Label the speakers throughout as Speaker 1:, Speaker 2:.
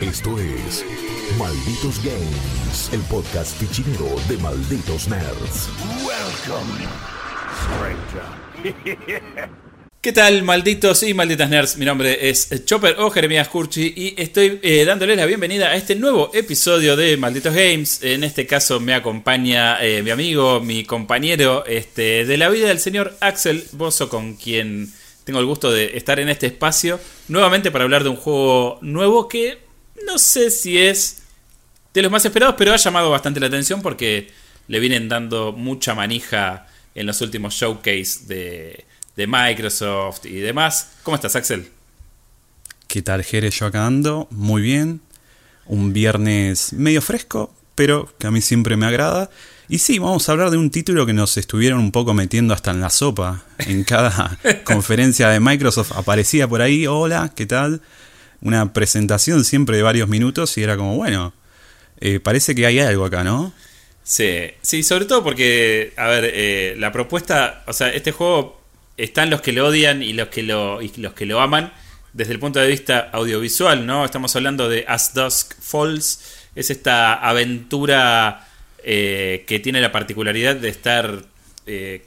Speaker 1: Esto es Malditos Games, el podcast pichinero de Malditos Nerds. Welcome,
Speaker 2: ¿Qué tal, malditos y malditas nerds? Mi nombre es Chopper o Jeremías Curchi y estoy eh, dándoles la bienvenida a este nuevo episodio de Malditos Games. En este caso me acompaña eh, mi amigo, mi compañero este, de la vida del señor Axel Bozo, con quien tengo el gusto de estar en este espacio nuevamente para hablar de un juego nuevo que no sé si es de los más esperados, pero ha llamado bastante la atención porque le vienen dando mucha manija en los últimos showcase de, de Microsoft y demás. ¿Cómo estás, Axel?
Speaker 3: ¿Qué tal, Jerez? Yo acá ando muy bien. Un viernes medio fresco, pero que a mí siempre me agrada. Y sí, vamos a hablar de un título que nos estuvieron un poco metiendo hasta en la sopa. En cada conferencia de Microsoft aparecía por ahí, hola, ¿qué tal? Una presentación siempre de varios minutos y era como, bueno, eh, parece que hay algo acá, ¿no?
Speaker 2: Sí, sí, sobre todo porque, a ver, eh, la propuesta, o sea, este juego están los que lo odian y los que lo, los que lo aman desde el punto de vista audiovisual, ¿no? Estamos hablando de As Dusk Falls, es esta aventura eh, que tiene la particularidad de estar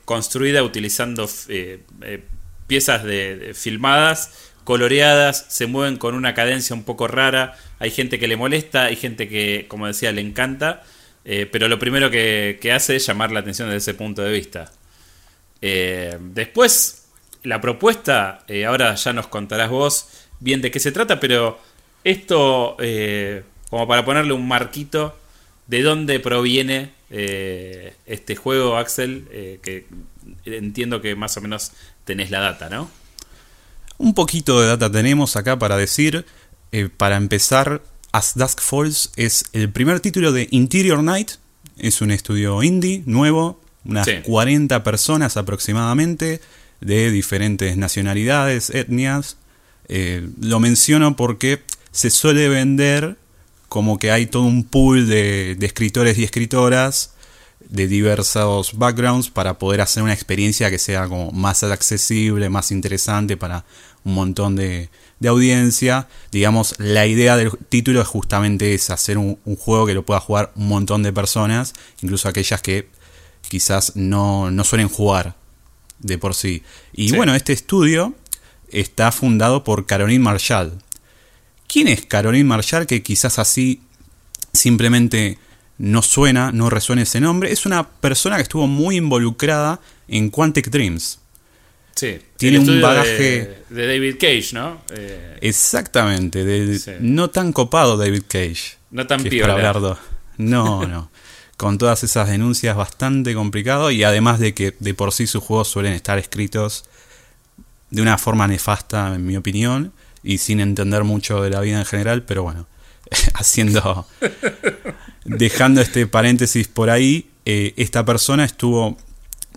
Speaker 2: construida utilizando piezas de, filmadas, coloreadas, se mueven con una cadencia un poco rara. Hay gente que le molesta, hay gente que, como decía, le encanta. pero lo primero que, hace es llamar la atención desde ese punto de vista. después, la propuesta, ahora ya nos contarás vos bien de qué se trata, pero esto, como para ponerle un marquito, ¿De dónde proviene eh, este juego, Axel? Eh, que entiendo que más o menos tenés la data, ¿no?
Speaker 3: Un poquito de data tenemos acá para decir. Eh, para empezar, As Dusk Falls es el primer título de Interior Night. Es un estudio indie nuevo, unas 40 personas aproximadamente, de diferentes nacionalidades, etnias. lo menciono porque se suele vender como que hay todo un pool de, escritores y escritoras de diversos backgrounds para poder hacer una experiencia que sea como más accesible, más interesante para un montón de, audiencia. Digamos, la idea del título es justamente es hacer un, juego que lo pueda jugar un montón de personas, incluso aquellas que quizás no, suelen jugar de por sí. Y bueno, este estudio está fundado por Caroline Marshall, ¿Quién es Caroline Marshall? Que quizás así simplemente no suena, no resuena ese nombre. Es una persona que estuvo muy involucrada en Quantic Dreams.
Speaker 2: Sí, tiene un bagaje. De, David Cage, ¿no? Eh,
Speaker 3: exactamente, no tan copado David Cage.
Speaker 2: No tan piola.
Speaker 3: No, no. Con todas esas denuncias bastante complicado y además de que de por sí sus juegos suelen estar escritos de una forma nefasta, en mi opinión y sin entender mucho de la vida en general, pero bueno, haciendo, dejando este paréntesis por ahí, eh, esta persona estuvo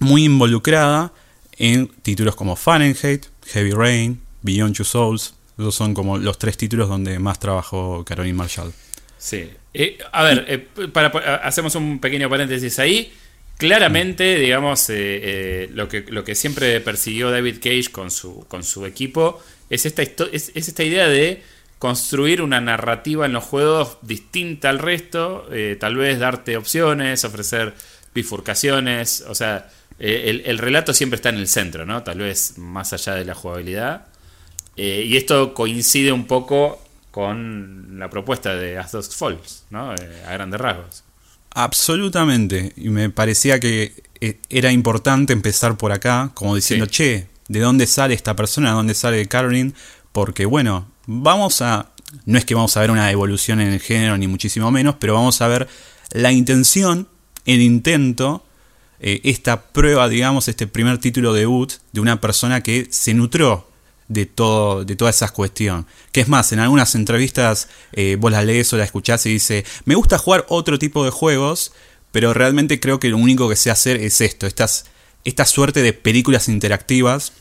Speaker 3: muy involucrada en títulos como Fahrenheit, Heavy Rain, Beyond Two Souls. Esos son como los tres títulos donde más trabajó Caroline Marshall.
Speaker 2: Sí. Eh, a ver, eh, para, hacemos un pequeño paréntesis ahí. Claramente, digamos, lo, que, lo que siempre persiguió David Cage con su, con su equipo es esta, es, esta idea de construir una narrativa en los juegos distinta al resto, eh, tal vez darte opciones, ofrecer bifurcaciones, o sea, eh, el, relato siempre está en el centro, ¿no? Tal vez más allá de la jugabilidad. Eh, y esto coincide un poco con la propuesta de As Dusk Falls, ¿no? a grandes rasgos.
Speaker 3: Absolutamente, y me parecía que era importante empezar por acá, como diciendo, che, de dónde sale esta persona, de dónde sale Caroline, porque bueno, vamos a, no es que vamos a ver una evolución en el género, ni muchísimo menos, pero vamos a ver la intención, el intento, eh, esta prueba, digamos, este primer título debut de una persona que se nutrió de, todo, de toda esa cuestión. Que es más, en algunas entrevistas eh, vos la lees o la escuchás y dice, me gusta jugar otro tipo de juegos, pero realmente creo que lo único que sé hacer es esto, estas esta suerte de películas interactivas.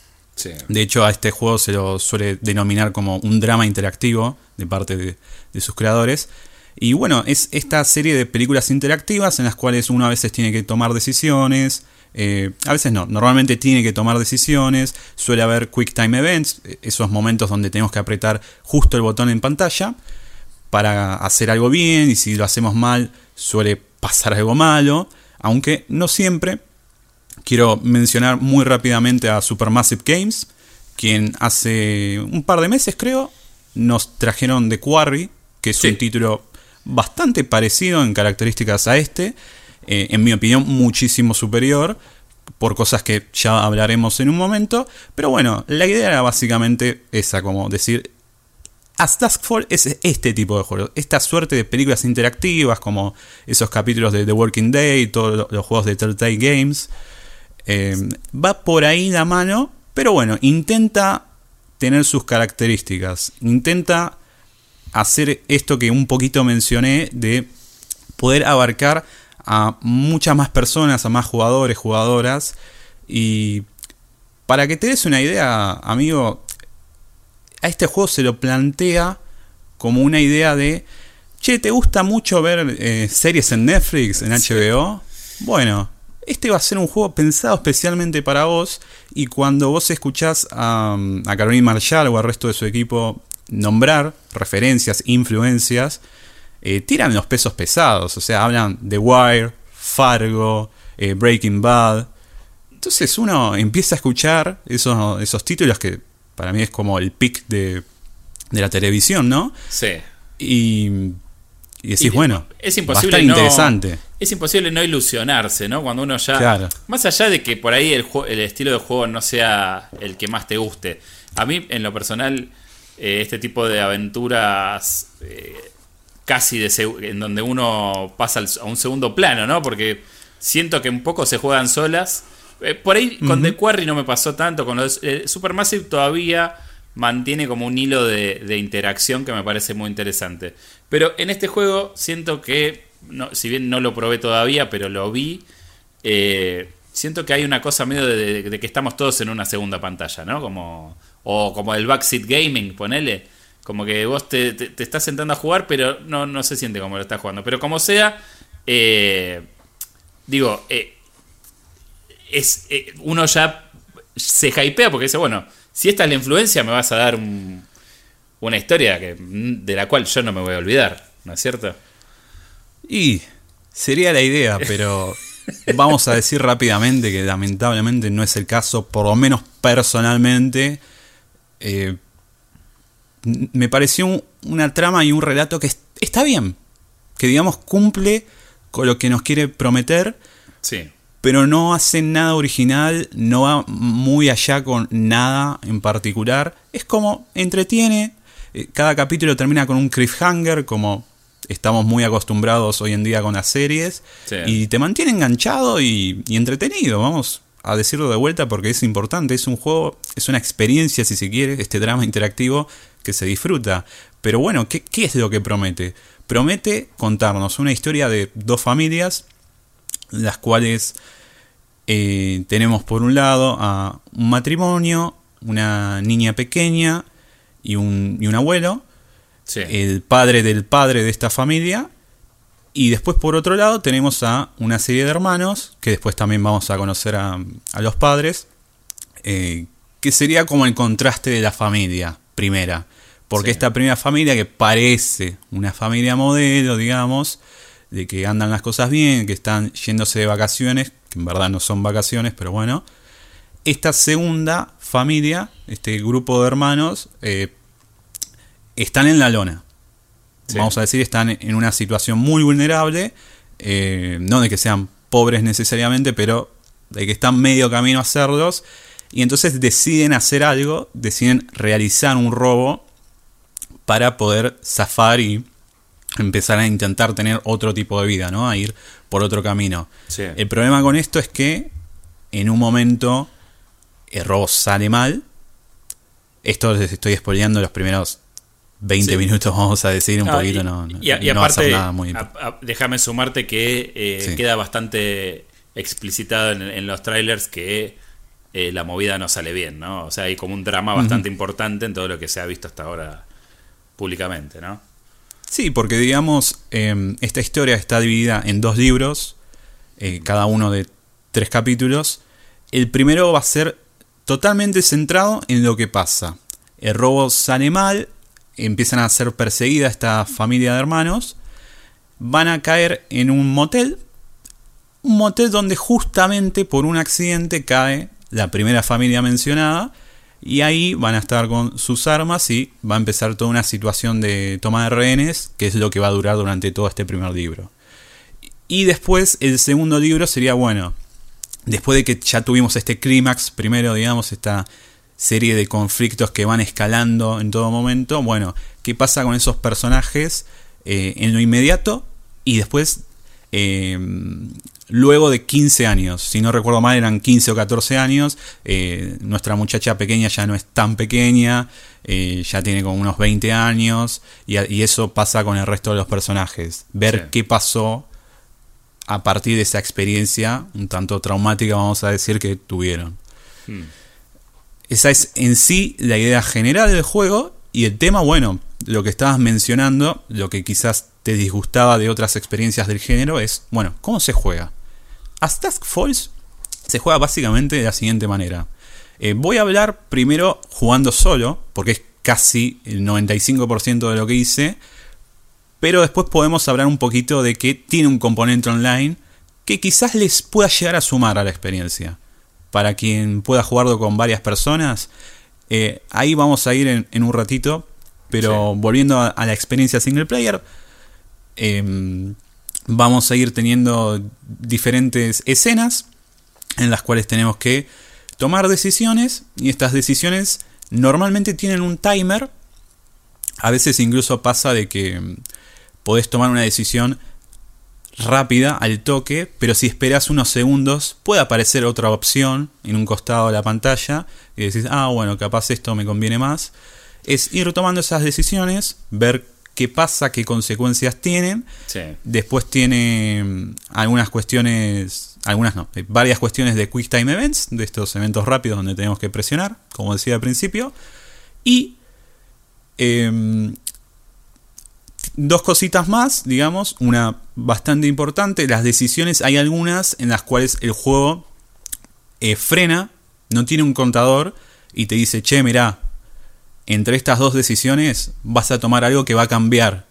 Speaker 3: De hecho, a este juego se lo suele denominar como un drama interactivo de parte de, sus creadores. Y bueno, es esta serie de películas interactivas en las cuales uno a veces tiene que tomar decisiones, eh, a veces no, normalmente tiene que tomar decisiones, suele haber quick time events, esos momentos donde tenemos que apretar justo el botón en pantalla, para hacer algo bien y si lo hacemos mal suele pasar algo malo, aunque no siempre. Quiero mencionar muy rápidamente a Supermassive Games, quien hace un par de meses creo nos trajeron The Quarry, que es un título bastante parecido en características a este, eh, en mi opinión muchísimo superior, por cosas que ya hablaremos en un momento, pero bueno, la idea era básicamente esa, como decir, As Duskfall es este tipo de juegos, esta suerte de películas interactivas, como esos capítulos de The Working Day, todos los juegos de Telltale Games. Eh, va por ahí la mano, pero bueno, intenta tener sus características, intenta hacer esto que un poquito mencioné de poder abarcar a muchas más personas, a más jugadores, jugadoras. Y para que te des una idea, amigo, a este juego se lo plantea como una idea de, che, ¿te gusta mucho ver eh, series en Netflix, en HBO? Bueno, este va a ser un juego pensado especialmente para vos y cuando vos escuchás a, a Caroline Marshall o al resto de su equipo nombrar referencias, influencias, eh, tiran los pesos pesados, o sea, hablan de Wire, Fargo, eh, Breaking Bad. Entonces uno empieza a escuchar esos, esos títulos que para mí es como el pick de, de la televisión, ¿no?
Speaker 2: Sí.
Speaker 3: Y, y decís, bueno,
Speaker 2: es imposible
Speaker 3: interesante.
Speaker 2: Es imposible no ilusionarse, ¿no? Cuando uno ya. Más allá de que por ahí el, el estilo de juego no sea el que más te guste. A mí, en lo personal, eh, este tipo de aventuras eh, casi de en donde uno pasa a un segundo plano, ¿no? Porque siento que un poco se juegan solas eh, por ahí con The Quarry no me pasó tanto. Con los Supermassive todavía mantiene como un hilo de, interacción que me parece muy interesante. Pero en este juego siento que, no, si bien no lo probé todavía, pero lo vi, eh, siento que hay una cosa medio de, que estamos todos en una segunda pantalla, ¿no? Como, o como el backseat gaming, ponele. Como que vos te, te, estás sentando a jugar, pero no, no se siente como lo estás jugando. Pero como sea, digo, es eh, uno ya se hypea porque dice, bueno, si esta es la influencia, me vas a dar una historia que, de la cual yo no me voy a olvidar, ¿no es cierto?
Speaker 3: Y sería la idea, pero vamos a decir rápidamente que lamentablemente no es el caso, por lo menos personalmente. Eh, me pareció una trama y un relato que está bien, que digamos cumple con lo que nos quiere prometer.
Speaker 2: Sí
Speaker 3: pero no hace nada original, no va muy allá con nada en particular. Es como entretiene, eh, cada capítulo termina con un cliffhanger, como estamos muy acostumbrados hoy en día con las series, y te mantiene enganchado y, entretenido, vamos a decirlo de vuelta porque es importante, es un juego, es una experiencia si se quiere, este drama interactivo que se disfruta. Pero bueno, ¿qué, qué es lo que promete? Promete contarnos una historia de dos familias, las cuales eh, tenemos por un lado a un matrimonio, una niña pequeña y un, y un abuelo, el padre del padre de esta familia, y después por otro lado tenemos a una serie de hermanos, que después también vamos a conocer a, los padres, eh, que sería como el contraste de la familia primera. Porque esta primera familia que parece una familia modelo, digamos, de que andan las cosas bien, que están yéndose de vacaciones, que en verdad no son vacaciones, pero bueno. Esta segunda familia, este grupo de hermanos, eh, están en la lona. Vamos a decir, están en una situación muy vulnerable, eh, no de que sean pobres necesariamente, pero de que están medio camino a cerdos, y entonces deciden hacer algo, deciden realizar un robo para poder zafar y empezar a intentar tener otro tipo de vida, ¿no? A ir por otro camino. El problema con esto es que en un momento el robo sale mal. Esto les estoy spoileando los primeros 20 minutos, vamos a decir un poquito, no,
Speaker 2: y, aparte, nada muy... déjame sumarte que eh, queda bastante explicitado en, los trailers que eh, la movida no sale bien, ¿no? O sea, hay como un drama bastante importante en todo lo que se ha visto hasta ahora públicamente, ¿no?
Speaker 3: Sí, porque digamos, em, esta historia está dividida en dos libros, eh, cada uno de tres capítulos. El primero va a ser totalmente centrado en lo que pasa. El robo sale mal, empiezan a ser perseguida esta familia de hermanos, van a caer en un motel, un motel donde justamente por un accidente cae la primera familia mencionada, y ahí van a estar con sus armas y va a empezar toda una situación de toma de rehenes, que es lo que va a durar durante todo este primer libro. Y después el segundo libro sería, bueno, después de que ya tuvimos este clímax, primero, digamos, esta serie de conflictos que van escalando en todo momento, bueno, ¿qué pasa con esos personajes eh, en lo inmediato? Y después, eh, luego de 15 años, si no recuerdo mal eran 15 o 14 años, eh, nuestra muchacha pequeña ya no es tan pequeña, ya tiene como unos 20 años, y, eso pasa con el resto de los personajes, ver qué pasó a partir de esa experiencia un tanto traumática, vamos a decir, que tuvieron. Hmm. Esa es en sí la idea general del juego y el tema, bueno, lo que estabas mencionando, lo que quizás te disgustaba de otras experiencias del género es, bueno, ¿cómo se juega? A Task Force se juega básicamente de la siguiente manera. Eh, voy a hablar primero jugando solo, porque es casi el 95% de lo que hice, pero después podemos hablar un poquito de que tiene un componente online que quizás les pueda llegar a sumar a la experiencia. Para quien pueda jugarlo con varias personas, eh, ahí vamos a ir en, un ratito. Pero volviendo a, la experiencia single player, em, vamos a ir teniendo diferentes escenas en las cuales tenemos que tomar decisiones y estas decisiones normalmente tienen un timer. A veces incluso pasa de que podés tomar una decisión rápida al toque, pero si esperas unos segundos puede aparecer otra opción en un costado de la pantalla y decís, ah, bueno, capaz esto me conviene más. Es ir tomando esas decisiones, ver qué pasa, qué consecuencias tienen. Después tiene mm, algunas cuestiones, algunas no, varias cuestiones de Quick Time Events, de estos eventos rápidos donde tenemos que presionar, como decía al principio. Y em, Dos cositas más, digamos, una bastante importante, las decisiones, hay algunas en las cuales el juego eh, frena, no tiene un contador y te dice, che, mirá, entre estas dos decisiones vas a tomar algo que va a cambiar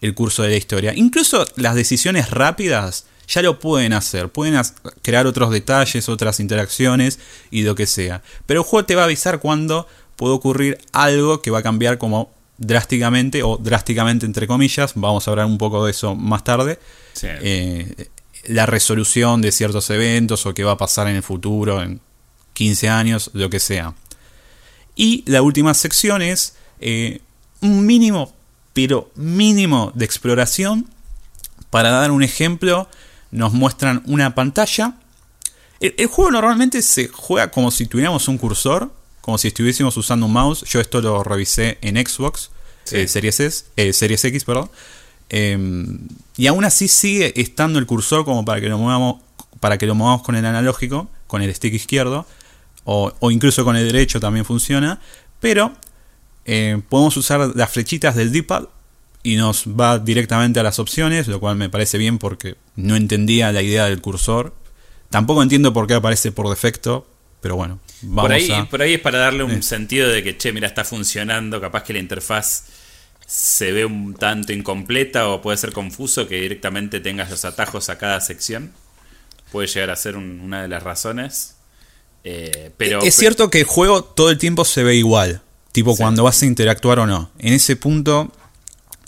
Speaker 3: el curso de la historia. Incluso las decisiones rápidas ya lo pueden hacer, pueden crear otros detalles, otras interacciones y lo que sea. Pero el juego te va a avisar cuando puede ocurrir algo que va a cambiar como drásticamente, o drásticamente entre comillas, vamos a hablar un poco de eso más tarde, eh, la resolución de ciertos eventos o qué va a pasar en el futuro, en 15 años, lo que sea. Y la última sección es eh, un mínimo, pero mínimo de exploración. Para dar un ejemplo, nos muestran una pantalla. el juego normalmente se juega como si tuviéramos un cursor como si estuviésemos usando un mouse. Yo esto lo revisé en Xbox, eh, Series, S, eh, Series X, perdón. Em, y aún así sigue estando el cursor como para que lo movamos, para que lo movamos con el analógico, con el stick izquierdo, o, incluso con el derecho también funciona. Pero eh, podemos usar las flechitas del D-pad y nos va directamente a las opciones, lo cual me parece bien porque no entendía la idea del cursor. Tampoco entiendo por qué aparece por defecto, pero bueno
Speaker 2: por, ahí, por ahí es para darle un sentido de que, che, mira, está funcionando, capaz que la interfaz se ve un tanto incompleta o puede ser confuso que directamente tengas los atajos a cada sección. Puede llegar a ser una de las razones. Eh, pero,
Speaker 3: es cierto que el juego todo el tiempo se ve igual, tipo cuando vas a interactuar o no. En ese punto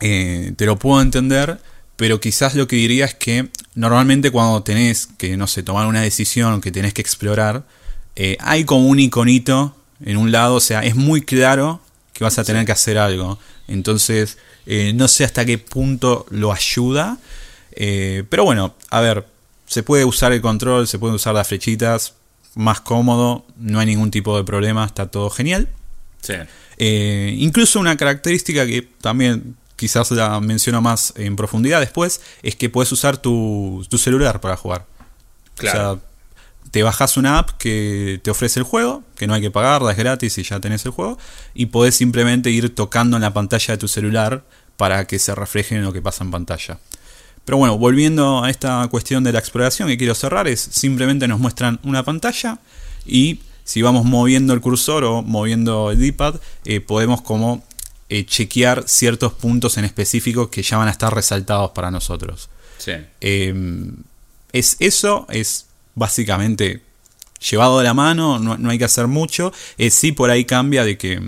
Speaker 3: eh, te lo puedo entender, pero quizás lo que diría es que normalmente cuando tenés que, no sé, tomar una decisión que tenés que explorar, eh, hay como un iconito en un lado, o sea, es muy claro que vas a tener que hacer algo. Entonces, eh, no sé hasta qué punto lo ayuda. Eh, pero bueno, a ver, se puede usar el control, se pueden usar las flechitas, más cómodo, no hay ningún tipo de problema, está todo genial. incluso una característica que también quizás la menciono más en profundidad después, es que puedes usar tu, celular para jugar. Claro te bajas una app que te ofrece el juego, que no hay que pagarla, es gratis y ya tenés el juego, y podés simplemente ir tocando en la pantalla de tu celular para que se refleje en lo que pasa en pantalla. Pero bueno, volviendo a esta cuestión de la exploración que quiero cerrar, es simplemente nos muestran una pantalla y si vamos moviendo el cursor o moviendo el D-pad, eh, podemos como eh, chequear ciertos puntos en específico que ya van a estar resaltados para nosotros.
Speaker 2: Sí.
Speaker 3: Eh, es eso, es básicamente llevado de la mano, no, no hay que hacer mucho. Eh, sí, por ahí cambia de que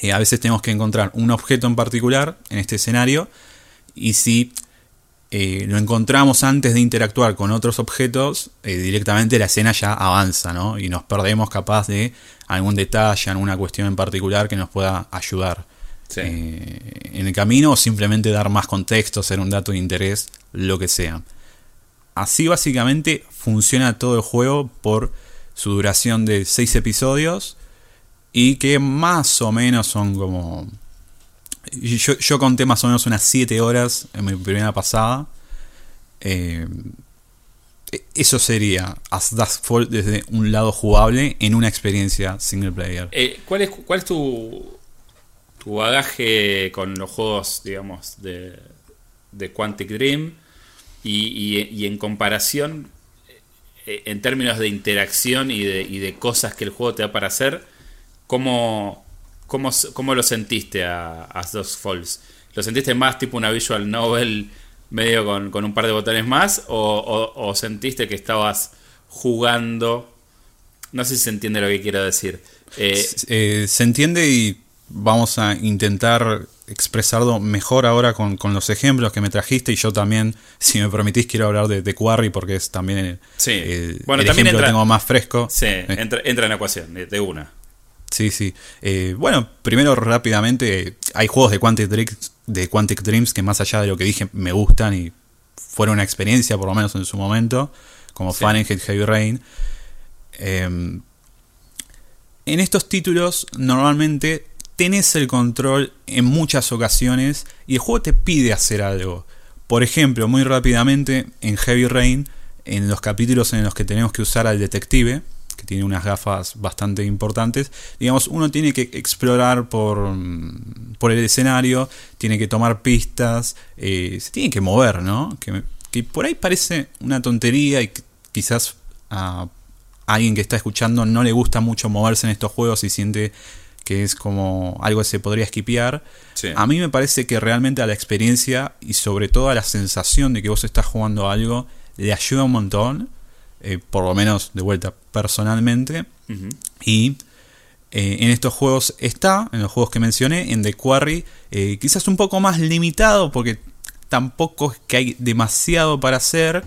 Speaker 3: eh, a veces tenemos que encontrar un objeto en particular en este escenario y si eh, lo encontramos antes de interactuar con otros objetos, eh, directamente la escena ya avanza, ¿no? Y nos perdemos capaz de algún detalle, alguna cuestión en particular que nos pueda ayudar
Speaker 2: Sí.
Speaker 3: en el camino o simplemente dar más contexto, ser un dato de interés, lo que sea. Así básicamente funciona todo el juego por su duración de 6 episodios y que más o menos son como... Yo, yo conté más o menos unas 7 horas en mi primera pasada. Eh, eso sería As Dusk Fall desde un lado jugable en una experiencia single player.
Speaker 2: Eh, ¿cuál, es, ¿Cuál es tu, tu bagaje con los juegos, digamos, de, de Quantic Dream? Y, y- en comparación, eh, en términos de interacción y de, y de cosas que el juego te da para hacer, ¿cómo, cómo, cómo lo sentiste a, a Dusk Falls? ¿Lo sentiste más tipo una visual novel medio con, con un par de botones más? O, o- o sentiste que estabas jugando? No sé si se entiende lo que quiero decir. Eh,
Speaker 3: Eh, se entiende y vamos a intentar expresarlo mejor ahora con, con los ejemplos que me trajiste y yo también, si me permitís, quiero hablar de, de Quarry porque es también el,
Speaker 2: Sí.
Speaker 3: el-
Speaker 2: Bueno,
Speaker 3: el
Speaker 2: también
Speaker 3: ejemplo
Speaker 2: entra-
Speaker 3: que tengo más fresco.
Speaker 2: Sí, entra, entra en la ecuación, de, una.
Speaker 3: Sí, sí. Eh, bueno, primero rápidamente, hay juegos de Quantic, Dreams, de Quantic Dreams que más allá de lo que dije me gustan y fueron una experiencia, por lo menos en su momento, como
Speaker 2: Sí.
Speaker 3: Fahrenheit Heavy Rain. Eh, en estos títulos normalmente tenés el control en muchas ocasiones y el juego te pide hacer algo. Por ejemplo, muy rápidamente en Heavy Rain, en los capítulos en los que tenemos que usar al detective, que tiene unas gafas bastante importantes, digamos, uno tiene que explorar por, mm, por el escenario, tiene que tomar pistas, eh, se tiene que mover, ¿no? Que, que por ahí parece una tontería y quizás a alguien que está escuchando no le gusta mucho moverse en estos juegos y siente que es como algo que se podría esquipear.
Speaker 2: Sí.
Speaker 3: A mí me parece que realmente a la experiencia y sobre todo a la sensación de que vos estás jugando algo le ayuda un montón, eh, por lo menos de vuelta personalmente. Y eh, en estos juegos está, en los juegos que mencioné, en The Quarry, eh, quizás un poco más limitado porque tampoco es que hay demasiado para hacer,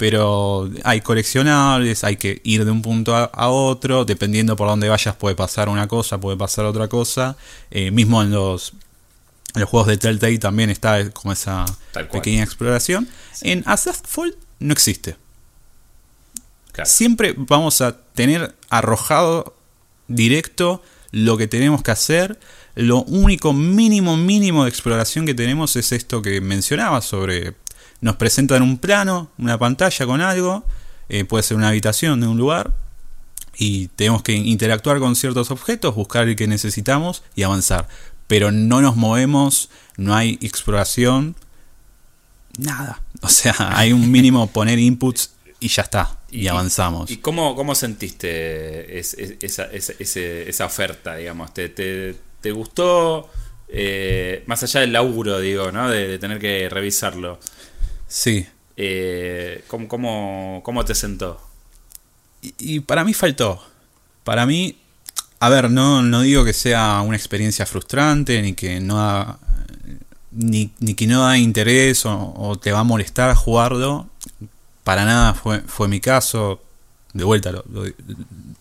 Speaker 3: pero hay coleccionables, hay que ir de un punto a, a otro, dependiendo por dónde vayas puede pasar una cosa, puede pasar otra cosa. Eh, mismo en los, en los juegos de Telltale también está como esa pequeña exploración. En Assassin's Fall no existe
Speaker 2: Claro.
Speaker 3: siempre vamos a tener arrojado directo lo que tenemos que hacer. Lo único mínimo, mínimo de exploración que tenemos es esto que mencionaba sobre... Nos presentan un plano, una pantalla con algo, eh, puede ser una habitación de un lugar, y tenemos que interactuar con ciertos objetos, buscar el que necesitamos y avanzar. Pero no nos movemos, no hay exploración, nada. O sea, hay un mínimo poner inputs y ya está, y, avanzamos.
Speaker 2: ¿Y cómo, cómo sentiste es- es- esa, esa, oferta, digamos? ¿Te, te, te gustó? eh, más allá del laburo, digo, ¿no? De, de tener que revisarlo.
Speaker 3: Sí.
Speaker 2: Eh, ¿cómo, cómo, cómo te sentó?
Speaker 3: Y, y para mí faltó. Para mí, a ver, no, no digo que sea una experiencia frustrante, ni que no da, ni, ni que no da interés o, o te va a molestar jugarlo. Para nada fue, fue mi caso. De vuelta, lo- lo-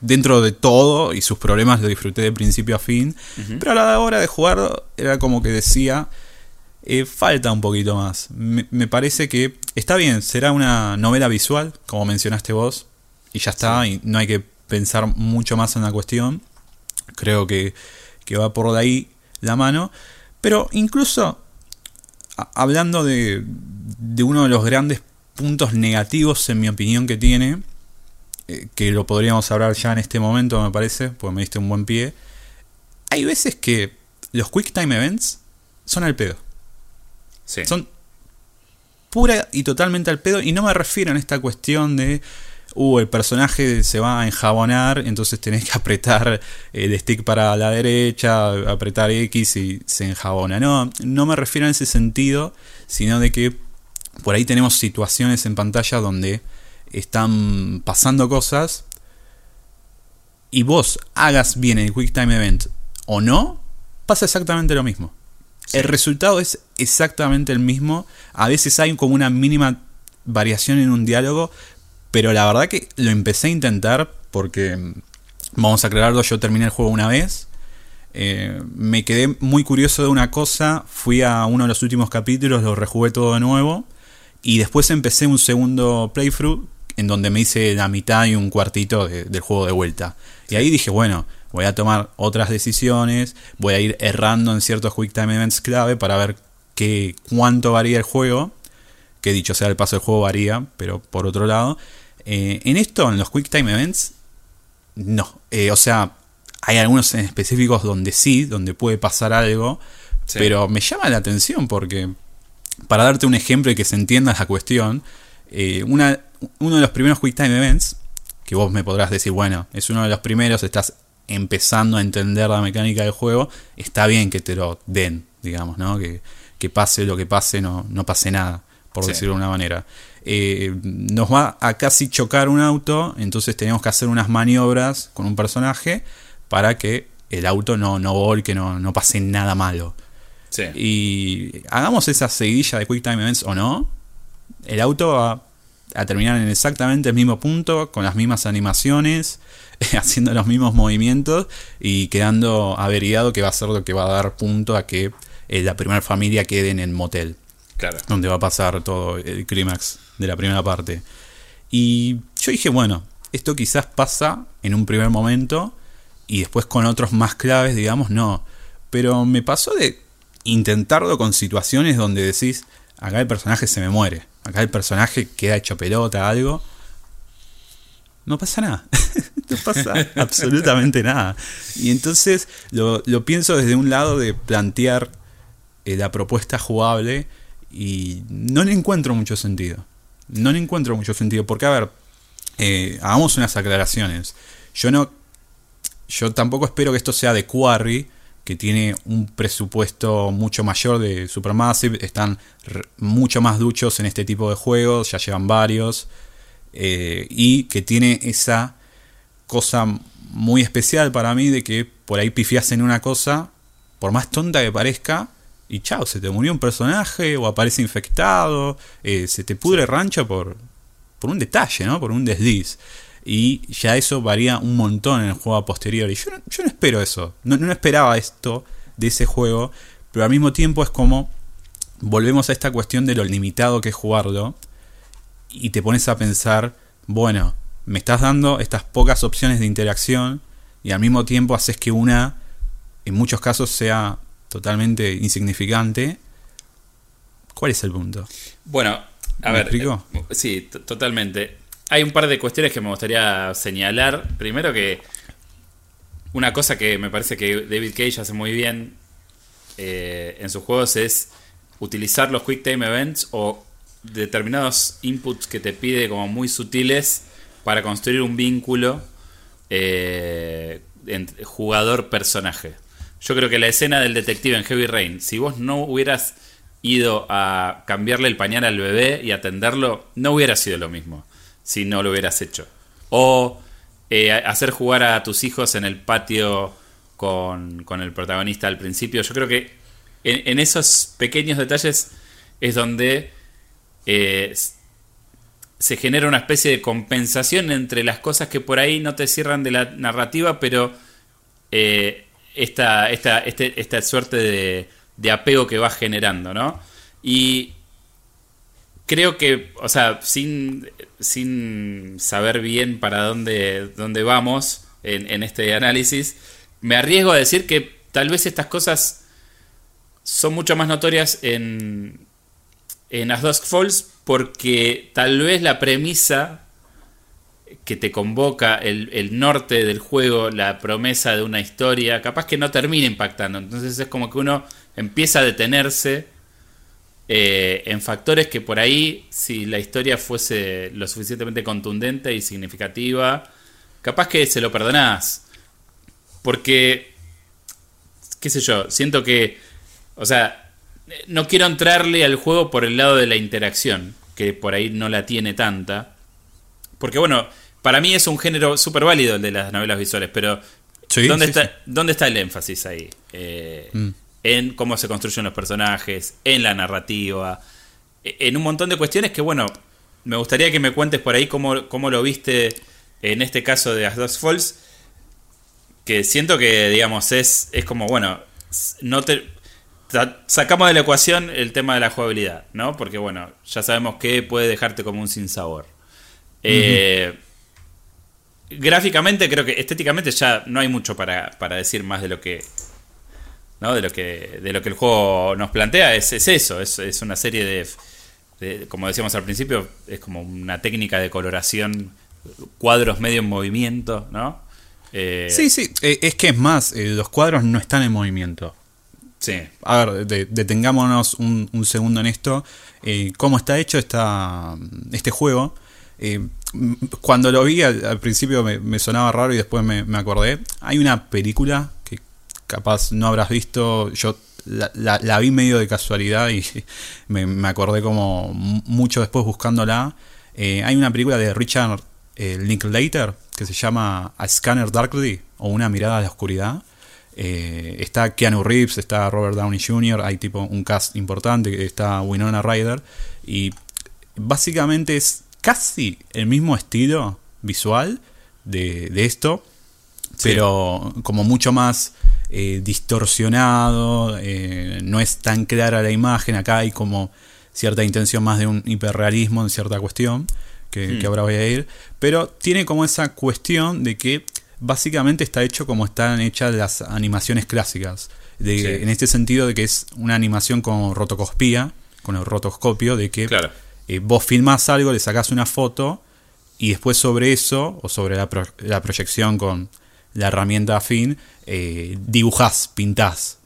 Speaker 3: dentro de todo y sus problemas lo disfruté de principio a fin. Pero a la hora de jugarlo era como que decía, eh, falta un poquito más. Me, me parece que está bien, será una novela visual, como mencionaste vos, y ya está, y no hay que pensar mucho más en la cuestión. Creo que, que va por de ahí la mano. Pero incluso a- hablando de, de uno de los grandes puntos negativos, en mi opinión, que tiene, eh, que lo podríamos hablar ya en este momento, me parece, porque me diste un buen pie. Hay veces que los Quick Time Events son al pedo. Son pura y totalmente al pedo. Y no me refiero en esta cuestión de. uh, el personaje se va a enjabonar, entonces tenés que apretar el stick para la derecha, apretar X y se enjabona. No, no me refiero en ese sentido, sino de que por ahí tenemos situaciones en pantalla donde están pasando cosas y vos hagas bien el Quick Time Event o no, pasa exactamente lo mismo. El resultado es exactamente el mismo. A veces hay como una mínima variación en un diálogo, pero la verdad que lo empecé a intentar porque, mm, vamos a aclararlo, yo terminé el juego una vez. Eh, me quedé muy curioso de una cosa, fui a uno de los últimos capítulos, lo rejugué todo de nuevo y después empecé un segundo playthrough en donde me hice la mitad y un cuartito del juego de vuelta. Y ahí dije, bueno, voy a tomar otras decisiones, voy a ir errando en ciertos Quick Time Events clave para ver qué, cuánto varía el juego. Que dicho sea el paso del juego varía, pero por otro lado, eh, en esto, en los Quick Time Events, no. Eh, o sea, hay algunos en específicos donde sí, donde puede pasar algo, pero me llama la atención porque, para darte un ejemplo y que se entienda la cuestión, eh, una, uno de los primeros Quick Time Events, que vos me podrás decir, bueno, es uno de los primeros, estás empezando a entender la mecánica del juego, está bien que te lo den, digamos, ¿no? Que, pase lo que pase, no, no pase nada, por decirlo de una manera. Eh, nos va a casi chocar un auto, entonces tenemos que hacer unas maniobras con un personaje para que el auto no, no volque, no, no pase nada malo. Y hagamos esa seguidilla de Quick Time Events o no, el auto va a terminar en exactamente el mismo punto, con las mismas animaciones, haciendo los mismos movimientos y quedando averiado que va a ser lo que va a dar punto a que eh, la primera familia quede en el motel.
Speaker 2: Claro.
Speaker 3: Donde va a pasar todo el clímax de la primera parte. Y yo dije, bueno, esto quizás pasa en un primer momento y después con otros más claves, digamos, no. Pero me pasó de intentarlo con situaciones donde decís, acá el personaje se me muere, acá el personaje queda hecho pelota, algo. No pasa nada, no pasa absolutamente nada. Y entonces lo, pienso desde un lado de plantear eh, la propuesta jugable y no le encuentro mucho sentido. No le encuentro mucho sentido, porque a ver, eh, hagamos unas aclaraciones. Yo no, yo tampoco espero que esto sea de Quarry, que tiene un presupuesto mucho mayor de Supermassive, están mucho más duchos en este tipo de juegos, ya llevan varios, eh, y que tiene esa cosa muy especial para mí de que por ahí pifias en una cosa, por más tonta que parezca, y chao, se te murió un personaje o aparece infectado, eh, se te pudre rancho por, por un detalle, ¿no? Por un desliz. Y ya eso varía un montón en el juego posterior. Y yo no, yo no espero eso. No, no esperaba esto de ese juego. Pero al mismo tiempo es como. Volvemos a esta cuestión de lo limitado que es jugarlo. Y te pones a pensar. Bueno, me estás dando estas pocas opciones de interacción. Y al mismo tiempo haces que una. En muchos casos sea totalmente insignificante. ¿Cuál es el punto?
Speaker 2: Bueno, a ver. Explico? Eh, sí, totalmente. Hay un par de cuestiones que me gustaría señalar. Primero que una cosa que me parece que David Cage hace muy bien eh, en sus juegos es utilizar los Quick Time Events o determinados inputs que te pide como muy sutiles para construir un vínculo eh, jugador-personaje. Yo creo que la escena del detective en Heavy Rain, si vos no hubieras ido a cambiarle el pañal al bebé y atenderlo, no hubiera sido lo mismo si no lo hubieras hecho. O eh, hacer jugar a tus hijos en el patio con, el protagonista al principio. Yo creo que en, esos pequeños detalles es donde eh, se genera una especie de compensación entre las cosas que por ahí no te cierran de la narrativa, pero eh, esta, esta, este, esta suerte de, de apego que va generando, ¿no? Y creo que, o sea, sin, sin saber bien para dónde, dónde vamos en, este análisis, me arriesgo a decir que tal vez estas cosas son mucho más notorias en, en As Dusk Falls porque tal vez la premisa que te convoca, el, el, norte del juego, la promesa de una historia, capaz que no termina impactando. Entonces es como que uno empieza a detenerse eh, en factores que por ahí, si la historia fuese lo suficientemente contundente y significativa, capaz que se lo perdonás. Porque, qué sé yo, siento que, o sea, no quiero entrarle al juego por el lado de la interacción, que por ahí no la tiene tanta. Porque bueno, para mí es un género súper válido el de las novelas visuales, pero ¿dónde, está, ¿dónde está el énfasis ahí? Eh, mm en cómo se construyen los personajes, en la narrativa, e, en un montón de cuestiones que, bueno, me gustaría que me cuentes por ahí cómo, lo viste en este caso de As Dusk Falls, que siento que, digamos, es, es como, bueno, no te, sacamos de la ecuación el tema de la jugabilidad, ¿no? Porque, bueno, ya sabemos que puede dejarte como un sinsabor. Eh, gráficamente, creo que estéticamente ya no hay mucho para, para decir más de lo que ¿no? de, lo que, de lo que el juego nos plantea, es, eso, es, una serie de, como decíamos al principio, es como una técnica de coloración, cuadros medio en movimiento, ¿no?
Speaker 3: Eh, sí, sí, eh, es que es más, eh, los cuadros no están en movimiento.
Speaker 2: Sí.
Speaker 3: A ver, detengámonos un, segundo en esto. ¿Cómo está hecho esta, este juego? cuando lo vi al, principio me, sonaba raro y después me, me, acordé. Hay una película capaz no habrás visto, yo la, vi medio de casualidad y me, acordé como mucho después buscándola. Eh, hay una película de Richard eh, Linklater que se llama A Scanner Darkly o Una mirada a la oscuridad. Eh, está Keanu Reeves, está Robert Downey Jr., hay tipo un cast importante, está Winona Ryder y básicamente es casi el mismo estilo visual de, esto, pero como mucho más eh, distorsionado, eh, no es tan clara la imagen, acá hay como cierta intención más de un hiperrealismo en cierta cuestión, que, hmm. ahora voy a ir, pero tiene como esa cuestión de que básicamente está hecho como están hechas las animaciones clásicas, de, en este sentido de que es una animación con rotoscopía, con el rotoscopio, de que eh, vos filmás algo, le sacás una foto y después sobre eso, o sobre la, la proyección con la herramienta afín, eh, dibujás, pintás.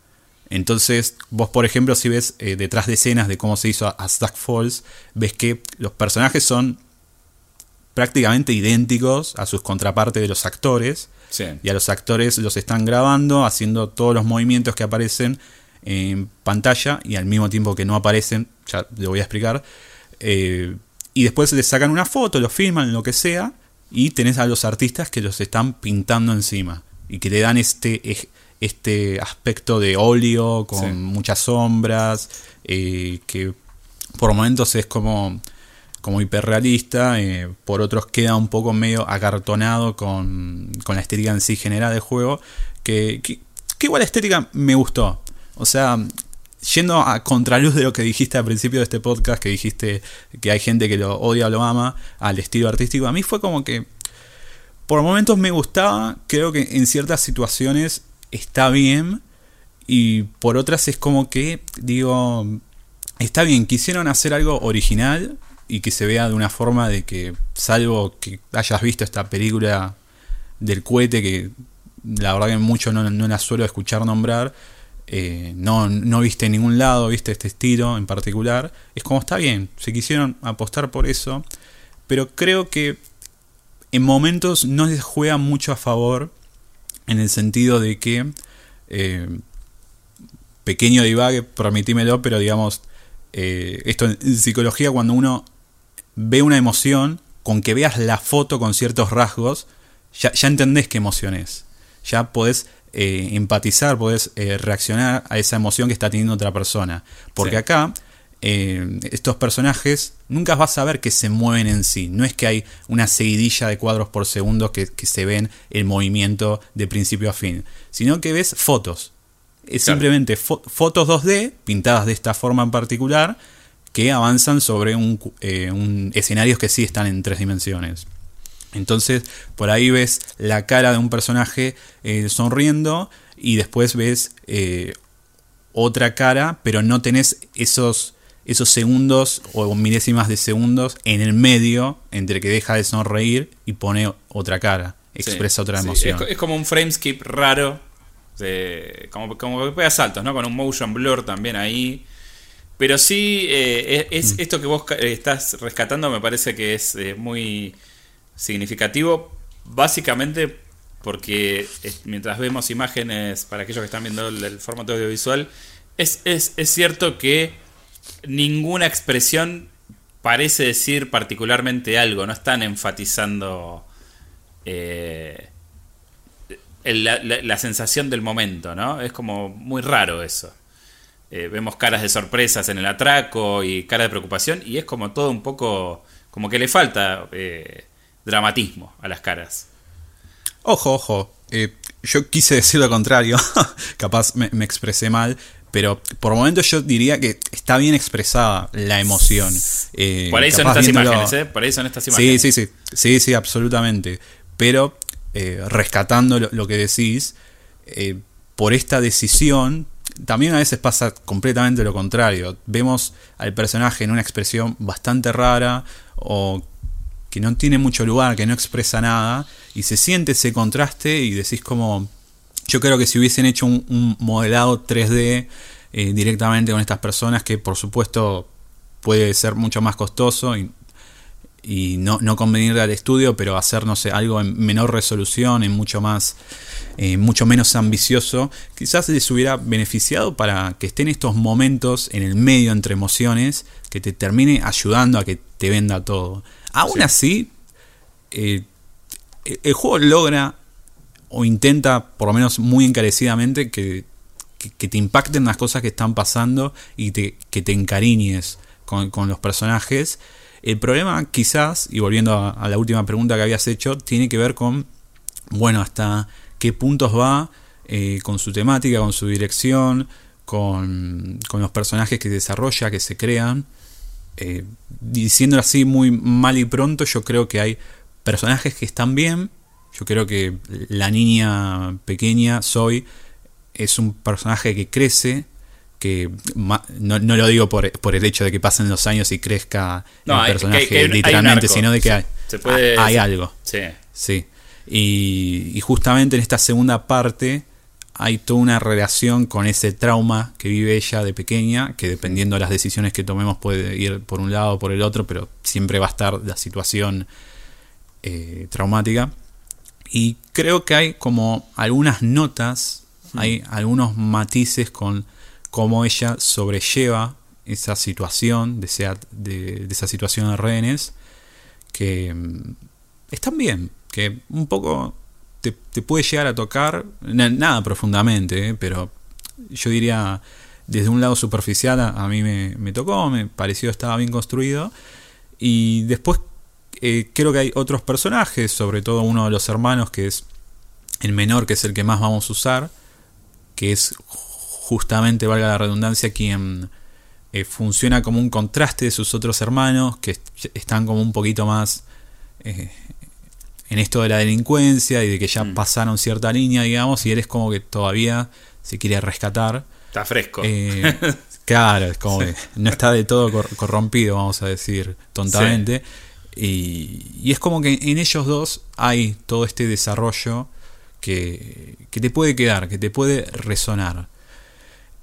Speaker 3: Entonces, vos, por ejemplo, si ves eh, detrás de escenas de cómo se hizo a, Stack Falls, ves que los personajes son prácticamente idénticos a sus contrapartes de los actores. Y a los actores los están grabando, haciendo todos los movimientos que aparecen en pantalla y al mismo tiempo que no aparecen, ya le voy a explicar. Eh, y después les sacan una foto, lo filman, lo que sea, y tenés a los artistas que los están pintando encima y que le dan este, este aspecto de óleo con muchas sombras, eh, que por momentos es como, como hiperrealista, eh, por otros queda un poco medio acartonado con, con la estética en sí general del juego, que, que, que igual la estética me gustó. O sea, yendo a contraluz de lo que dijiste al principio de este podcast, que dijiste que hay gente que lo odia o lo ama al estilo artístico, a mí fue como que por momentos me gustaba, creo que en ciertas situaciones está bien y por otras es como que digo, está bien, quisieron hacer algo original y que se vea de una forma de que, salvo que hayas visto esta película del cohete que la verdad que mucho no, no la suelo escuchar nombrar, eh, no, no viste en ningún lado, viste este estilo en particular, es como está bien, se quisieron apostar por eso, pero creo que en momentos no les juega mucho a favor en el sentido de que, eh, pequeño divague, permitímelo, pero digamos, eh, esto en psicología cuando uno ve una emoción, con que veas la foto con ciertos rasgos, ya, ya entendés qué emoción es. Ya podés eh, empatizar, podés eh, reaccionar a esa emoción que está teniendo otra persona. Porque acá, eh, estos personajes nunca vas a ver que se mueven en sí. No es que hay una seguidilla de cuadros por segundo que, se ven el movimiento de principio a fin, sino que ves fotos. Es simplemente fotos 2D pintadas de esta forma en particular que avanzan sobre un, un escenarios que sí están en tres dimensiones. Entonces, por ahí ves la cara de un personaje eh, sonriendo y después ves eh, otra cara, pero no tenés esos, esos segundos o milésimas de segundos en el medio entre que deja de sonreír y pone otra cara, expresa otra emoción.
Speaker 2: Es, como un frameskip raro, como, como que pega saltos, ¿no? Con un motion blur también ahí. Pero sí, eh, es, esto que vos estás rescatando me parece que es muy significativo, básicamente porque mientras vemos imágenes, para aquellos que están viendo el, formato audiovisual, es, es, es, cierto que ninguna expresión parece decir particularmente algo, no están enfatizando eh, la, sensación del momento, ¿no? Es como muy raro eso. Eh, vemos caras de sorpresas en el atraco y cara de preocupación y es como todo un poco, como que le falta eh, dramatismo a las caras.
Speaker 3: Ojo, ojo. Eh, yo quise decir lo contrario. Capaz me, expresé mal. Pero por momentos yo diría que está bien expresada la emoción.
Speaker 2: Eh, por ahí son estas imágenes, ¿eh? Por ahí son estas imágenes.
Speaker 3: Sí, sí, sí. Sí, sí, absolutamente. Pero eh, rescatando lo, que decís, por esta decisión, también a veces pasa completamente lo contrario. Vemos al personaje en una expresión bastante rara o que no tiene mucho lugar, que no expresa nada, y se siente ese contraste y decís como, yo creo que si hubiesen hecho un, modelado 3D eh, directamente con estas personas, que por supuesto puede ser mucho más costoso y, no, no convenir al estudio, pero hacer, no sé, algo en menor resolución, en mucho más, eh, mucho menos ambicioso, quizás les hubiera beneficiado para que estén estos momentos en el medio entre emociones, que te termine ayudando a que te venda todo. Aún así, eh, el juego logra o intenta, por lo menos muy encarecidamente, que, te impacten las cosas que están pasando y que te encariñes con, los personajes. El problema quizás, y volviendo a, la última pregunta que habías hecho, tiene que ver con, bueno, hasta qué puntos va eh, con su temática, con su dirección, con, con los personajes que desarrolla, que se crean. Eh, diciéndolo así muy mal y pronto, yo creo que hay personajes que están bien. Yo creo que la niña pequeña, Soy, es un personaje que crece, que no, lo digo por, el hecho de que pasen los años y crezca el personaje literalmente, sino de que hay, hay algo.
Speaker 2: Sí.
Speaker 3: sí. y, justamente en esta segunda parte hay toda una relación con ese trauma que vive ella de pequeña, que dependiendo de las decisiones que tomemos puede ir por un lado o por el otro, pero siempre va a estar la situación eh, traumática. Y creo que hay como algunas notas, hay algunos matices con cómo ella sobrelleva esa situación, de, de, esa situación de rehenes, que mm, están bien, que un poco te, puede llegar a tocar, nada profundamente, ¿eh? pero yo diría, desde un lado superficial a, mí me, tocó, me pareció estaba bien construido. Y después eh, creo que hay otros personajes, sobre todo uno de los hermanos que es el menor, que es el que más vamos a usar, que es justamente, valga la redundancia, quien eh, funciona como un contraste de sus otros hermanos, que están como un poquito más en esto de la delincuencia y de que ya mm. pasaron cierta línea, digamos, y él es como que todavía se quiere rescatar.
Speaker 2: Está fresco.
Speaker 3: Eh, claro, es como que no está de todo corrompido, vamos a decir tontamente. Y, es como que en ellos dos hay todo este desarrollo que, te puede quedar, que te puede resonar.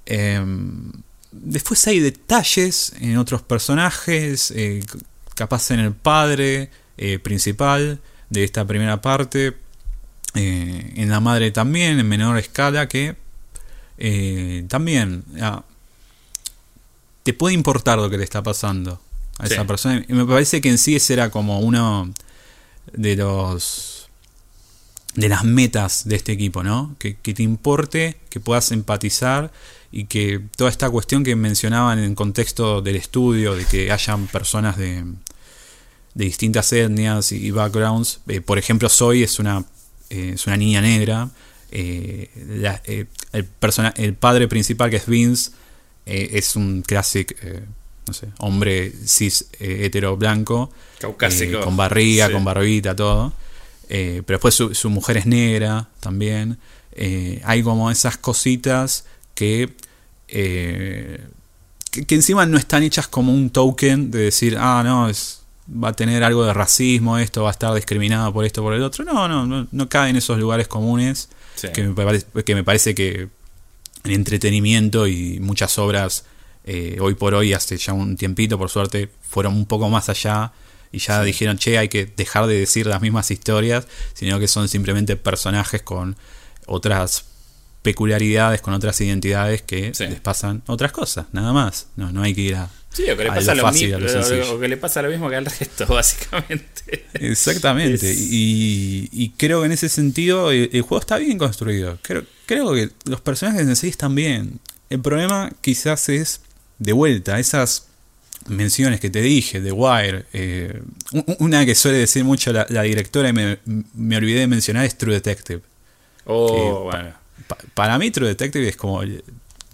Speaker 3: Em, después hay detalles en otros personajes, eh, capaz en el padre eh, principal, de esta primera parte. Eh, en la madre también, en menor escala, que eh, también ah, te puede importar lo que le está pasando a esa persona. Y me parece que en sí ese era como uno de los de las metas de este equipo, ¿no? Que, que, te importe, que puedas empatizar y que toda esta cuestión que mencionaban en el contexto del estudio, de que hayan personas de, de distintas etnias y backgrounds. Eh, por ejemplo, Zoe es una, eh, es una niña negra. Eh, el, el padre principal, que es Vince, es un clásico no sé, hombre cis hetero blanco.
Speaker 2: Caucásico.
Speaker 3: con barriga, con barbita, todo. pero después su, mujer es negra también. hay como esas cositas que, que, que encima no están hechas como un token de decir, ah, no, es va a tener algo de racismo, esto va a estar discriminado por esto por el otro. No, no, no, no cae en esos lugares comunes que, me parece, que me parece que el entretenimiento y muchas obras eh, hoy por hoy, hace ya un tiempito, por suerte, fueron un poco más allá y ya dijeron, che, hay que dejar de decir las mismas historias, sino que son simplemente personajes con otras peculiaridades, con otras identidades que les pasan otras cosas, nada más. No, no hay que ir a...
Speaker 2: Sí, o que, le pasa lo, mismo, o que le pasa lo mismo que al resto, básicamente.
Speaker 3: Exactamente. Y, creo que en ese sentido el, juego está bien construido. Creo, creo que los personajes en sí están bien. El problema quizás es, de vuelta, esas menciones que te dije, de Wire. Eh, una que suele decir mucho la, directora y me, me, olvidé de mencionar es True Detective.
Speaker 2: Oh, bueno.
Speaker 3: Para mí True Detective es como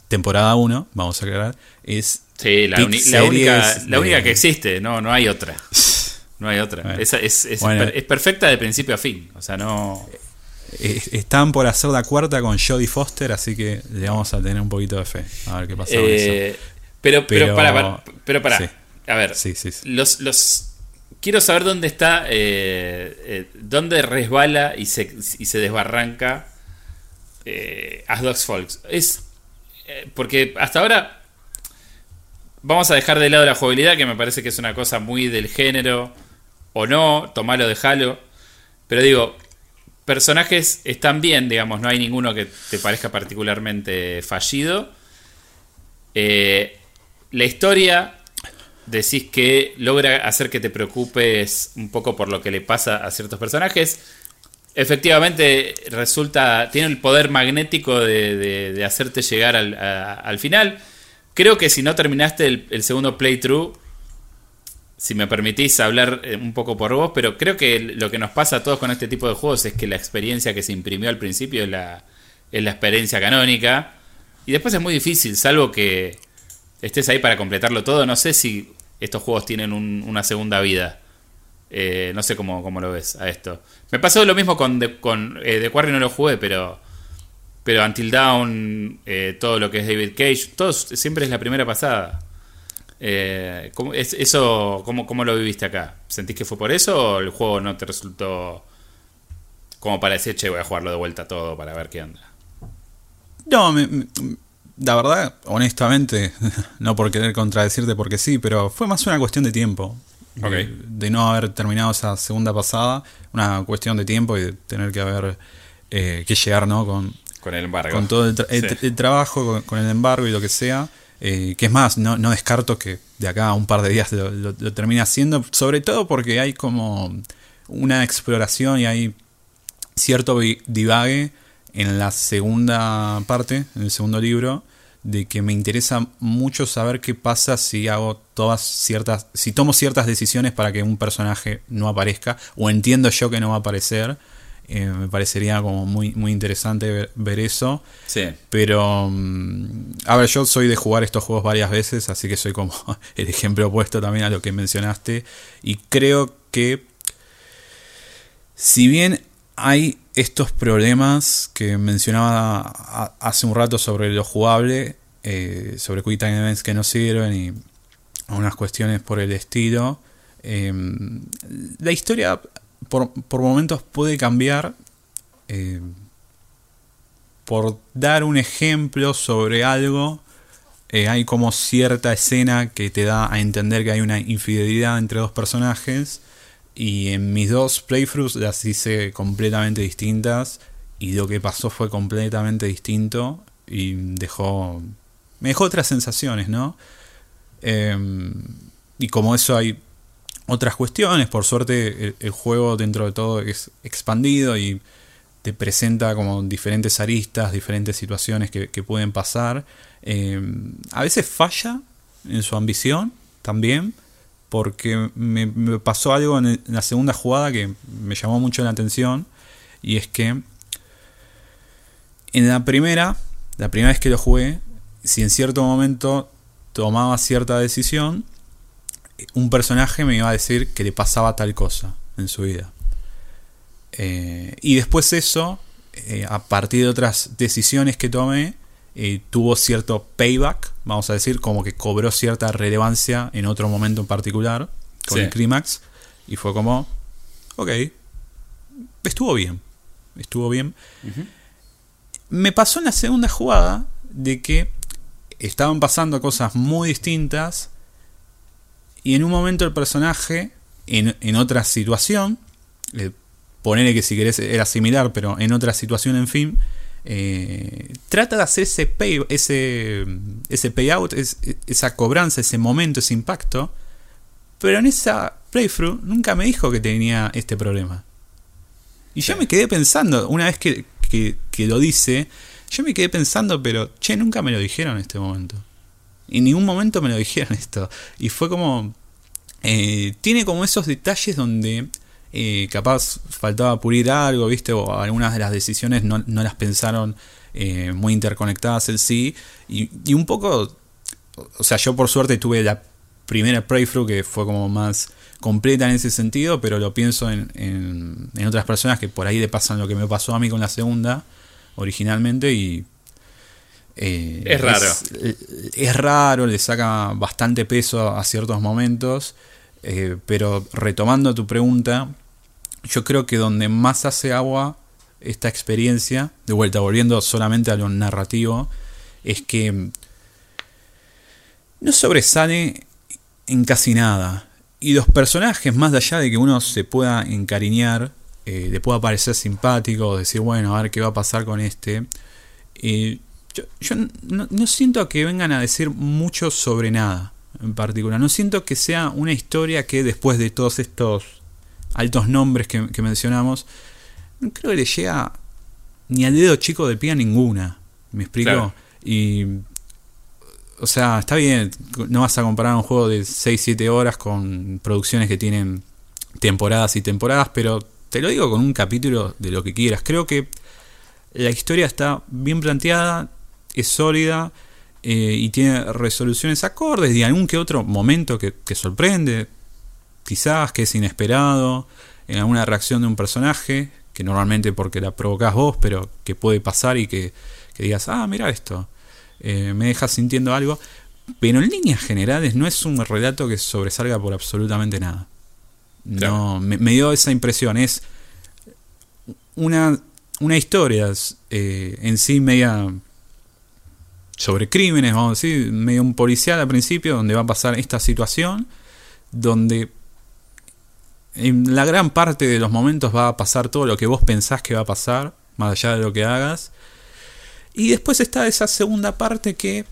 Speaker 3: temporada 1, vamos a aclarar, es...
Speaker 2: Sí, la, única, la única que existe, no, no hay otra. No hay otra. es, es, perfecta de principio a fin. O sea, no...
Speaker 3: Están por hacer la cuarta con Jodie Foster, así que le vamos a tener un poquito de fe. A ver qué pasa. Eh,
Speaker 2: pero, pero, para, pero para. A ver, Los, los, quiero saber dónde está, eh, eh, dónde resbala y se, y se desbarranca eh, As Dogs Folks. Es, eh, porque hasta ahora vamos a dejar de lado la jugabilidad, que me parece que es una cosa muy del género, o no, tomarlo, dejalo. Pero digo, personajes están bien, digamos, no hay ninguno que te parezca particularmente fallido. Eh, la historia decís que logra hacer que te preocupes un poco por lo que le pasa a ciertos personajes. Efectivamente, resulta. Tiene el poder magnético de, hacerte llegar al, final. Creo que si no terminaste el, segundo playthrough, si me permitís hablar eh, un poco por vos, pero creo que lo que nos pasa a todos con este tipo de juegos es que la experiencia que se imprimió al principio es la, es la experiencia canónica. Y después es muy difícil, salvo que estés ahí para completarlo todo. No sé si estos juegos tienen una segunda vida. Eh, no sé cómo, cómo, lo ves a esto. Me pasó lo mismo con, The, con eh, Quarry, no lo jugué, pero pero Until Dawn, eh, todo lo que es David Cage, todo siempre es la primera pasada. Eh, ¿cómo, es, eso, ¿cómo, ¿Cómo lo viviste acá? ¿Sentís que fue por eso o el juego no te resultó como para decir, che, voy a jugarlo de vuelta todo para ver qué onda?
Speaker 3: No, me, la verdad, honestamente, no por querer contradecirte porque sí, pero fue más una cuestión de tiempo. De, no haber terminado esa segunda pasada, una cuestión de tiempo y de tener que haber eh, que llegar, ¿no? Con,
Speaker 2: con el embargo.
Speaker 3: Con todo el, trabajo, con, el embargo y lo que sea. Eh, que es más, no, no, descarto que de acá a un par de días lo, lo termine haciendo, sobre todo porque hay como una exploración y hay cierto divague en la segunda parte, en el segundo libro, de que me interesa mucho saber qué pasa si hago todas ciertas, si tomo ciertas decisiones para que un personaje no aparezca, o entiendo yo que no va a aparecer. Eh, me parecería como muy, muy interesante ver, eso.
Speaker 2: Sí.
Speaker 3: Pero, mm, a ver, yo soy de jugar estos juegos varias veces, así que soy como el ejemplo opuesto también a lo que mencionaste. Y creo que, si bien hay estos problemas que mencionaba hace un rato sobre lo jugable, eh, sobre Quick Time Events que no sirven y unas cuestiones por el estilo. Em, la historia por, momentos puede cambiar. Eh, por dar un ejemplo sobre algo, eh, hay como cierta escena que te da a entender que hay una infidelidad entre dos personajes y en mis dos playthroughs las hice completamente distintas. Y lo que pasó fue completamente distinto. Y dejó. Me dejó otras sensaciones, ¿no? Em, y como eso hay otras cuestiones. Por suerte, el, juego dentro de todo es expandido y te presenta como diferentes aristas, diferentes situaciones que, pueden pasar. Em, a veces falla en su ambición también porque me, pasó algo en, la segunda jugada que me llamó mucho la atención y es que en la primera, la primera vez que lo jugué, si en cierto momento tomaba cierta decisión, un personaje me iba a decir que le pasaba tal cosa en su vida. Eh, y después eso, eh, a partir de otras decisiones que tomé, eh, tuvo cierto payback, vamos a decir, como que cobró cierta relevancia en otro momento en particular, con el clímax, y fue como, ok, estuvo bien, estuvo bien. Me pasó en la segunda jugada de que estaban pasando cosas muy distintas y en un momento el personaje, en, en otra situación, eh, ponele que si querés era similar, pero en otra situación, en fin, eh, trata de hacer ese, pay, ese, ese payout, esa cobranza, ese momento, ese impacto, pero en esa playthrough nunca me dijo que tenía este problema. Y yo me quedé pensando, una vez que, que, lo dice, yo me quedé pensando, pero che, nunca me lo dijeron en este momento. En ningún momento me lo dijeron esto. Y fue como. Eh, tiene como esos detalles donde eh, capaz faltaba pulir algo, ¿viste? O algunas de las decisiones no, las pensaron eh, muy interconectadas en sí. Y, y, un poco. O sea, yo por suerte tuve la primera playthrough que fue como más completa en ese sentido, pero lo pienso en, en, otras personas que por ahí le pasan lo que me pasó a mí con la segunda originalmente y...
Speaker 2: Eh, es raro.
Speaker 3: Es, raro, le saca bastante peso a ciertos momentos, eh, pero retomando tu pregunta, yo creo que donde más hace agua esta experiencia, de vuelta volviendo solamente a lo narrativo, es que no sobresale en casi nada. Y los personajes, más allá de que uno se pueda encariñar, eh, le pueda parecer simpático, decir, bueno, a ver qué va a pasar con este, eh, yo, no, siento que vengan a decir mucho sobre nada en particular. No siento que sea una historia que después de todos estos altos nombres que, mencionamos, no creo que le llega ni al dedo chico de pie a ninguna. ¿Me explico? Y o sea, está bien, no vas a comparar un juego de 6-7 horas con producciones que tienen temporadas y temporadas, pero te lo digo con un capítulo de lo que quieras. Creo que la historia está bien planteada, es sólida eh, y tiene resoluciones acordes y algún que otro momento que, sorprende, quizás que es inesperado, en alguna reacción de un personaje, que normalmente porque la provocas vos, pero que puede pasar y que, que digas, ah, mira esto. Eh, me deja sintiendo algo, pero en líneas generales no es un relato que sobresalga por absolutamente nada. No, me, dio esa impresión, es una, una historia eh, en sí media sobre crímenes, vamos a decir, medio un policial al principio, donde va a pasar esta situación, donde en la gran parte de los momentos va a pasar todo lo que vos pensás que va a pasar, más allá de lo que hagas, y después está esa segunda parte que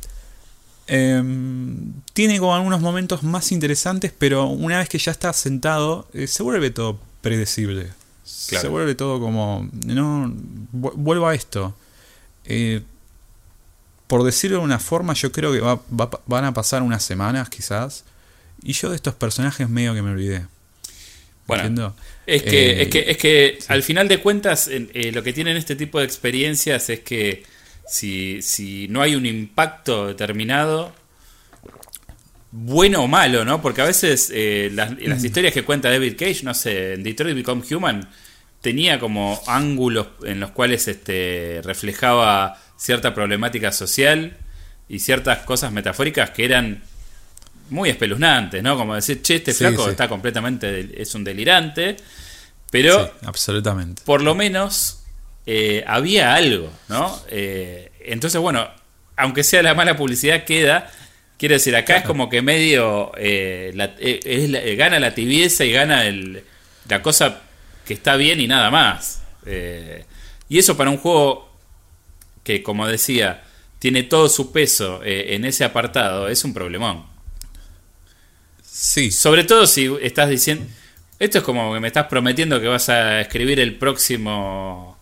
Speaker 3: em, tiene como algunos momentos más interesantes, pero una vez que ya está sentado, eh, se vuelve todo predecible. Se vuelve todo como. No. Vuelvo a esto. Eh, por decirlo de una forma, yo creo que van a pasar unas semanas quizás. Y yo de estos personajes medio que me olvidé.
Speaker 2: Bueno, es que, es que, es que al final de cuentas, eh, lo que tienen este tipo de experiencias es que si, si no hay un impacto determinado, bueno o malo, ¿no? Porque a veces eh, las, las, mm. historias que cuenta David Cage, no sé, en Detroit Become Human, tenía como ángulos en los cuales este, reflejaba cierta problemática social y ciertas cosas metafóricas que eran muy espeluznantes, ¿no? Como decir, che, este flaco está completamente, es un delirante, pero...
Speaker 3: absolutamente.
Speaker 2: Por lo menos eh, había algo, ¿no? Eh, entonces, bueno, aunque sea la mala publicidad, queda. Quiero decir, acá es como que medio eh, gana la tibieza y gana el, la cosa que está bien y nada más. y eso para un juego que, como decía, tiene todo su peso en ese apartado, es un problemón.
Speaker 3: Sí.
Speaker 2: Sobre todo si estás diciendo. Esto es como que me estás prometiendo que vas a escribir el próximo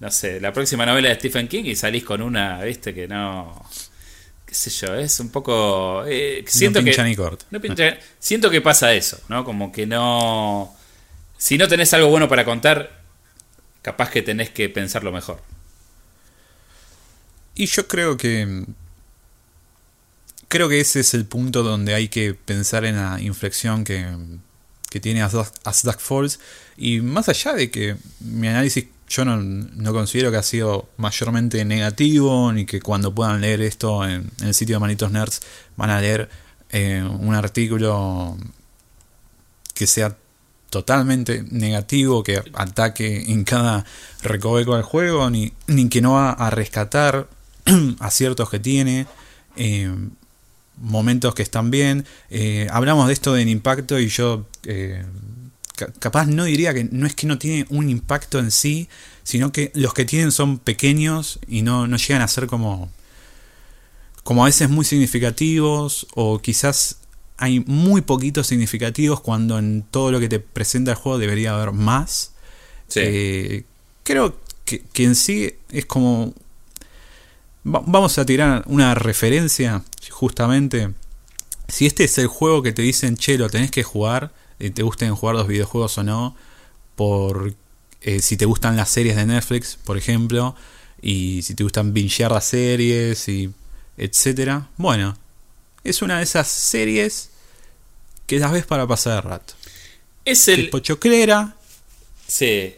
Speaker 2: no sé, la próxima novela de Stephen King y salís con una, viste, que no qué sé yo, es un poco eh, siento
Speaker 3: no
Speaker 2: que
Speaker 3: ni corto.
Speaker 2: siento que pasa eso, ¿no? Como que no si no tenés algo bueno para contar, capaz que tenés que pensarlo mejor.
Speaker 3: Y yo creo que creo que ese es el punto donde hay que pensar en la inflexión que, que tiene As Duck Falls y más allá de que mi análisis yo no, considero que ha sido mayormente negativo, ni que cuando puedan leer esto en, el sitio de Manitos Nerds van a leer eh, un artículo que sea totalmente negativo, que ataque en cada recoveco del juego, ni, ni que no va a rescatar aciertos que tiene, eh, momentos que están bien. Eh, hablamos de esto en impacto y yo eh, capaz no diría que no es que no tiene un impacto en sí, sino que los que tienen son pequeños y no, no llegan a ser como, como a veces muy significativos o quizás hay muy poquitos significativos cuando en todo lo que te presenta el juego debería haber más.
Speaker 2: Sí.
Speaker 3: creo que, que en sí es como vamos a tirar una referencia, justamente. Si este es el juego que te dicen, che, lo tenés que jugar, y te gusten jugar los videojuegos o no, por eh, si te gustan las series de Netflix, por ejemplo, y si te gustan bingear las series, y etcétera. Bueno, es una de esas series que las ves para pasar el rato.
Speaker 2: Es el.
Speaker 3: Pochoclera.
Speaker 2: Sí.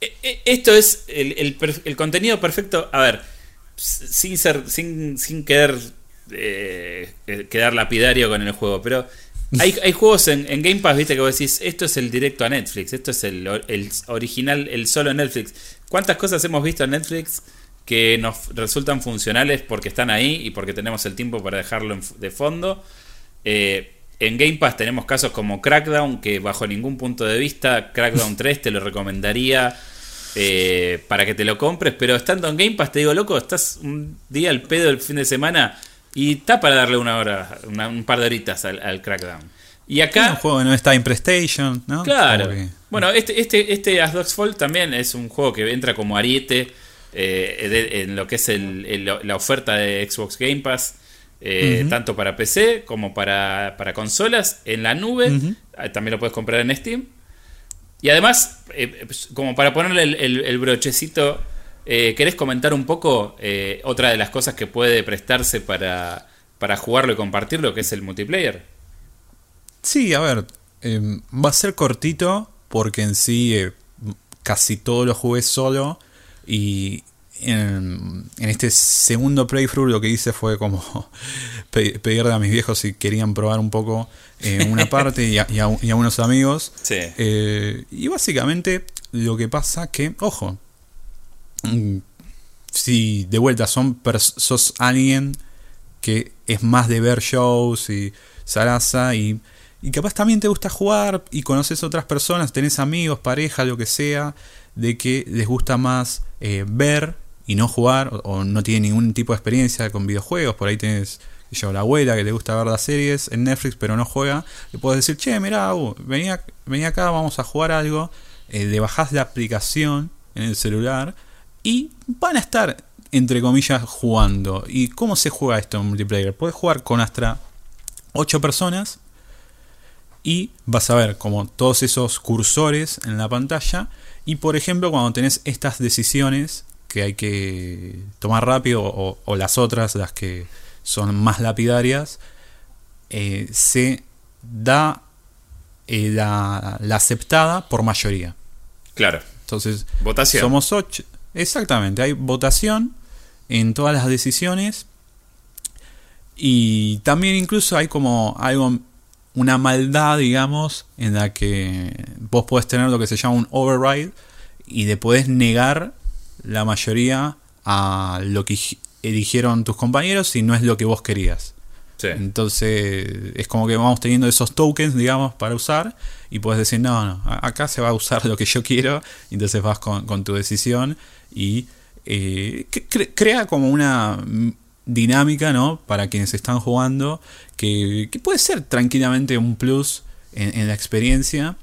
Speaker 2: E, e, esto es el, el, el contenido perfecto. A ver sin ser sin, sin querer eh, quedar lapidario con el juego, pero hay, hay juegos en, Game Pass, viste, que vos decís, esto es el directo a Netflix, esto es el, el original, el solo Netflix. ¿Cuántas cosas hemos visto en Netflix que nos resultan funcionales porque están ahí y porque tenemos el tiempo para dejarlo de fondo? Eh, en Game Pass tenemos casos como Crackdown, que bajo ningún punto de vista, Crackdown 3 te lo recomendaría eh, para que te lo compres, pero estando en Game Pass te digo, loco, estás un día al pedo el fin de semana y está para darle una hora, un par de horitas al, Crackdown. Y acá...
Speaker 3: Es un juego que no está en PlayStation, ¿no?
Speaker 2: Claro. Bueno, este, este, este As Dogs Fall también es un juego que entra como ariete eh, en lo que es la oferta de Xbox Game Pass. Eh, tanto para PC como para, para consolas en la nube. También lo puedes comprar en Steam. Y además, eh, pues, como para ponerle el, brochecito, eh, ¿querés comentar un poco eh, otra de las cosas que puede prestarse para, para jugarlo y compartirlo, que es el multiplayer?
Speaker 3: Sí, a ver, em, va a ser cortito porque en sí casi todo lo jugué solo y en, este segundo playthrough lo que hice fue como pedirle a mis viejos si querían probar un poco eh, una parte y, a, unos amigos. Eh, y básicamente lo que pasa que, ojo, mm, si de vuelta son sos alguien que es más de ver shows y zaraza y, y capaz también te gusta jugar y conoces otras personas, tenés amigos, pareja, lo que sea, de que les gusta más eh, ver y no jugar o, no tiene ningún tipo de experiencia con videojuegos, por ahí tienes yo, la abuela que le gusta ver las series en Netflix pero no juega, le puedes decir, che, mira, uh, venía, acá, vamos a jugar algo, eh, le bajás la aplicación en el celular y van a estar, entre comillas, jugando. ¿Y cómo se juega esto en multiplayer? Puedes jugar con hasta 8 personas y vas a ver como todos esos cursores en la pantalla y por ejemplo cuando tenés estas decisiones que hay que tomar rápido o, las otras, las que son más lapidarias, eh, se da eh, la, aceptada por mayoría.
Speaker 2: Claro.
Speaker 3: Entonces,
Speaker 2: votación.
Speaker 3: Somos ocho. Exactamente, hay votación en todas las decisiones. Y también incluso hay como algo, una maldad, digamos, en la que vos podés tener lo que se llama un override y le podés negar la mayoría a lo que eligieron tus compañeros y no es lo que vos querías. Entonces es como que vamos teniendo esos tokens, digamos, para usar y puedes decir, no, no, acá se va a usar lo que yo quiero, y entonces vas con, tu decisión y eh, crea como una dinámica, ¿no? Para quienes están jugando, que, puede ser tranquilamente un plus en la experiencia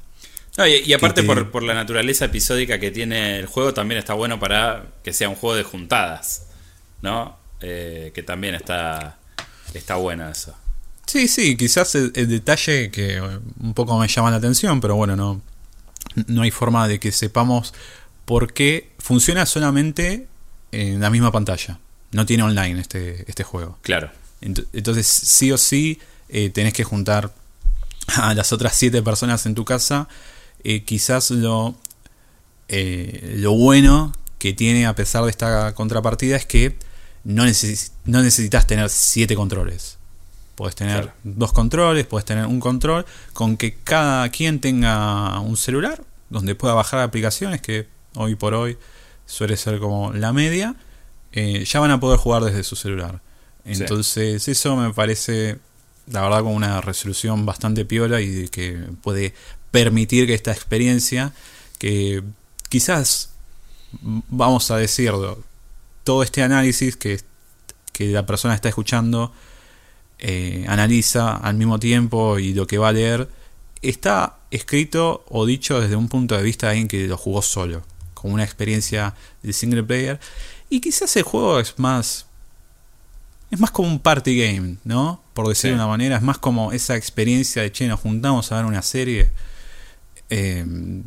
Speaker 2: y, aparte por, la naturaleza episódica que tiene el juego, también está bueno para que sea un juego de juntadas, ¿no? Eh, que también está, está bueno eso.
Speaker 3: Sí, sí, quizás el, detalle que un poco me llama la atención, pero bueno, no, no hay forma de que sepamos por qué funciona solamente en la misma pantalla. No tiene online este, este juego.
Speaker 2: Claro.
Speaker 3: Entonces, sí o sí, eh, tenés que juntar a las otras siete personas en tu casa eh, quizás lo, eh, lo bueno que tiene a pesar de esta contrapartida es que no, no necesitas tener siete controles. Puedes tener dos controles, puedes tener un control con que cada quien tenga un celular donde pueda bajar aplicaciones, que hoy por hoy suele ser como la media, eh, ya van a poder jugar desde su celular. Entonces, eso me parece, la verdad, como una resolución bastante piola y que puede permitir que esta experiencia, que quizás, vamos a decirlo, todo este análisis que, que la persona está escuchando eh, analiza al mismo tiempo y lo que va a leer está escrito o dicho desde un punto de vista de alguien que lo jugó solo, como una experiencia de single player. Y quizás el juego es más. Es más como un party game, ¿no? Por decirlo de una manera, es más como esa experiencia de che, nos juntamos a ver una serie eh,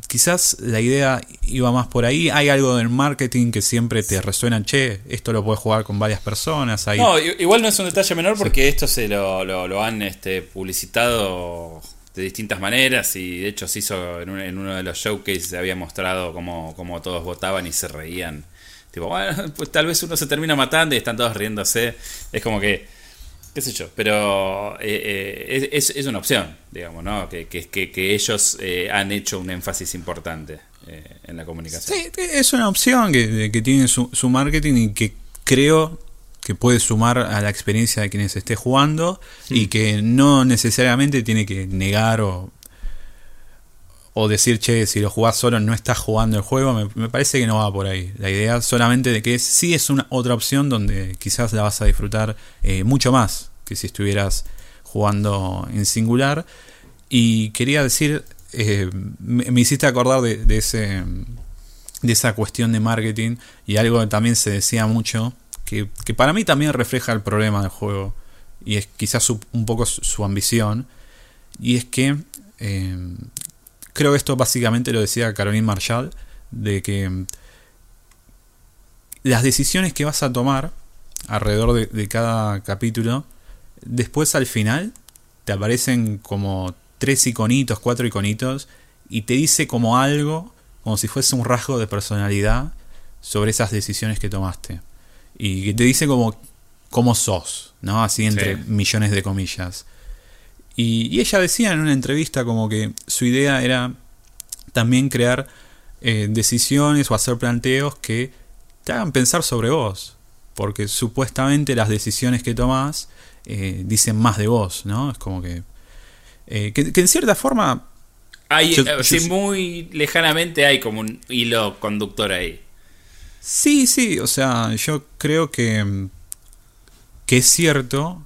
Speaker 3: quizás la idea iba más por ahí. Hay algo del marketing que siempre te resuena, che, esto lo puedes jugar con varias personas.
Speaker 2: No, igual no es un detalle menor porque esto se lo, lo, han este, publicitado de distintas maneras y de hecho se hizo en, uno de los showcases, se había mostrado cómo, cómo todos votaban y se reían. Tipo, bueno, pues tal vez uno se termina matando y están todos riéndose. Es como que qué sé yo, pero eh, eh, es, es, una opción, digamos, ¿no? Que, que, que, ellos eh, han hecho un énfasis importante en la comunicación.
Speaker 3: Sí, es una opción que, que tiene su, su, marketing y que creo que puede sumar a la experiencia de quienes esté jugando y que no necesariamente tiene que negar o o decir, che, si lo jugás solo no estás jugando el juego, me, parece que no va por ahí. La idea solamente de que sí es una otra opción donde quizás la vas a disfrutar eh, mucho más que si estuvieras jugando en singular. Y quería decir, eh, me, hiciste acordar de, ese, de esa cuestión de marketing y algo que también se decía mucho, que, para mí también refleja el problema del juego y es quizás un poco su, ambición. Y es que eh, Creo que esto básicamente lo decía Caroline Marshall, de que mm, las decisiones que vas a tomar alrededor de, cada capítulo, después al final te aparecen como tres iconitos, cuatro iconitos, y te dice como algo, como si fuese un rasgo de personalidad sobre esas decisiones que tomaste. Y te dice como cómo sos, ¿no? Así entre millones de comillas. Y, ella decía en una entrevista como que su idea era también crear eh, decisiones o hacer planteos que te hagan pensar sobre vos. Porque supuestamente las decisiones que tomás eh, dicen más de vos, ¿no? Es como que, eh, que, en cierta forma...
Speaker 2: Hay, muy lejanamente hay como un hilo conductor ahí.
Speaker 3: Sí, sí, o sea, yo creo que, que es cierto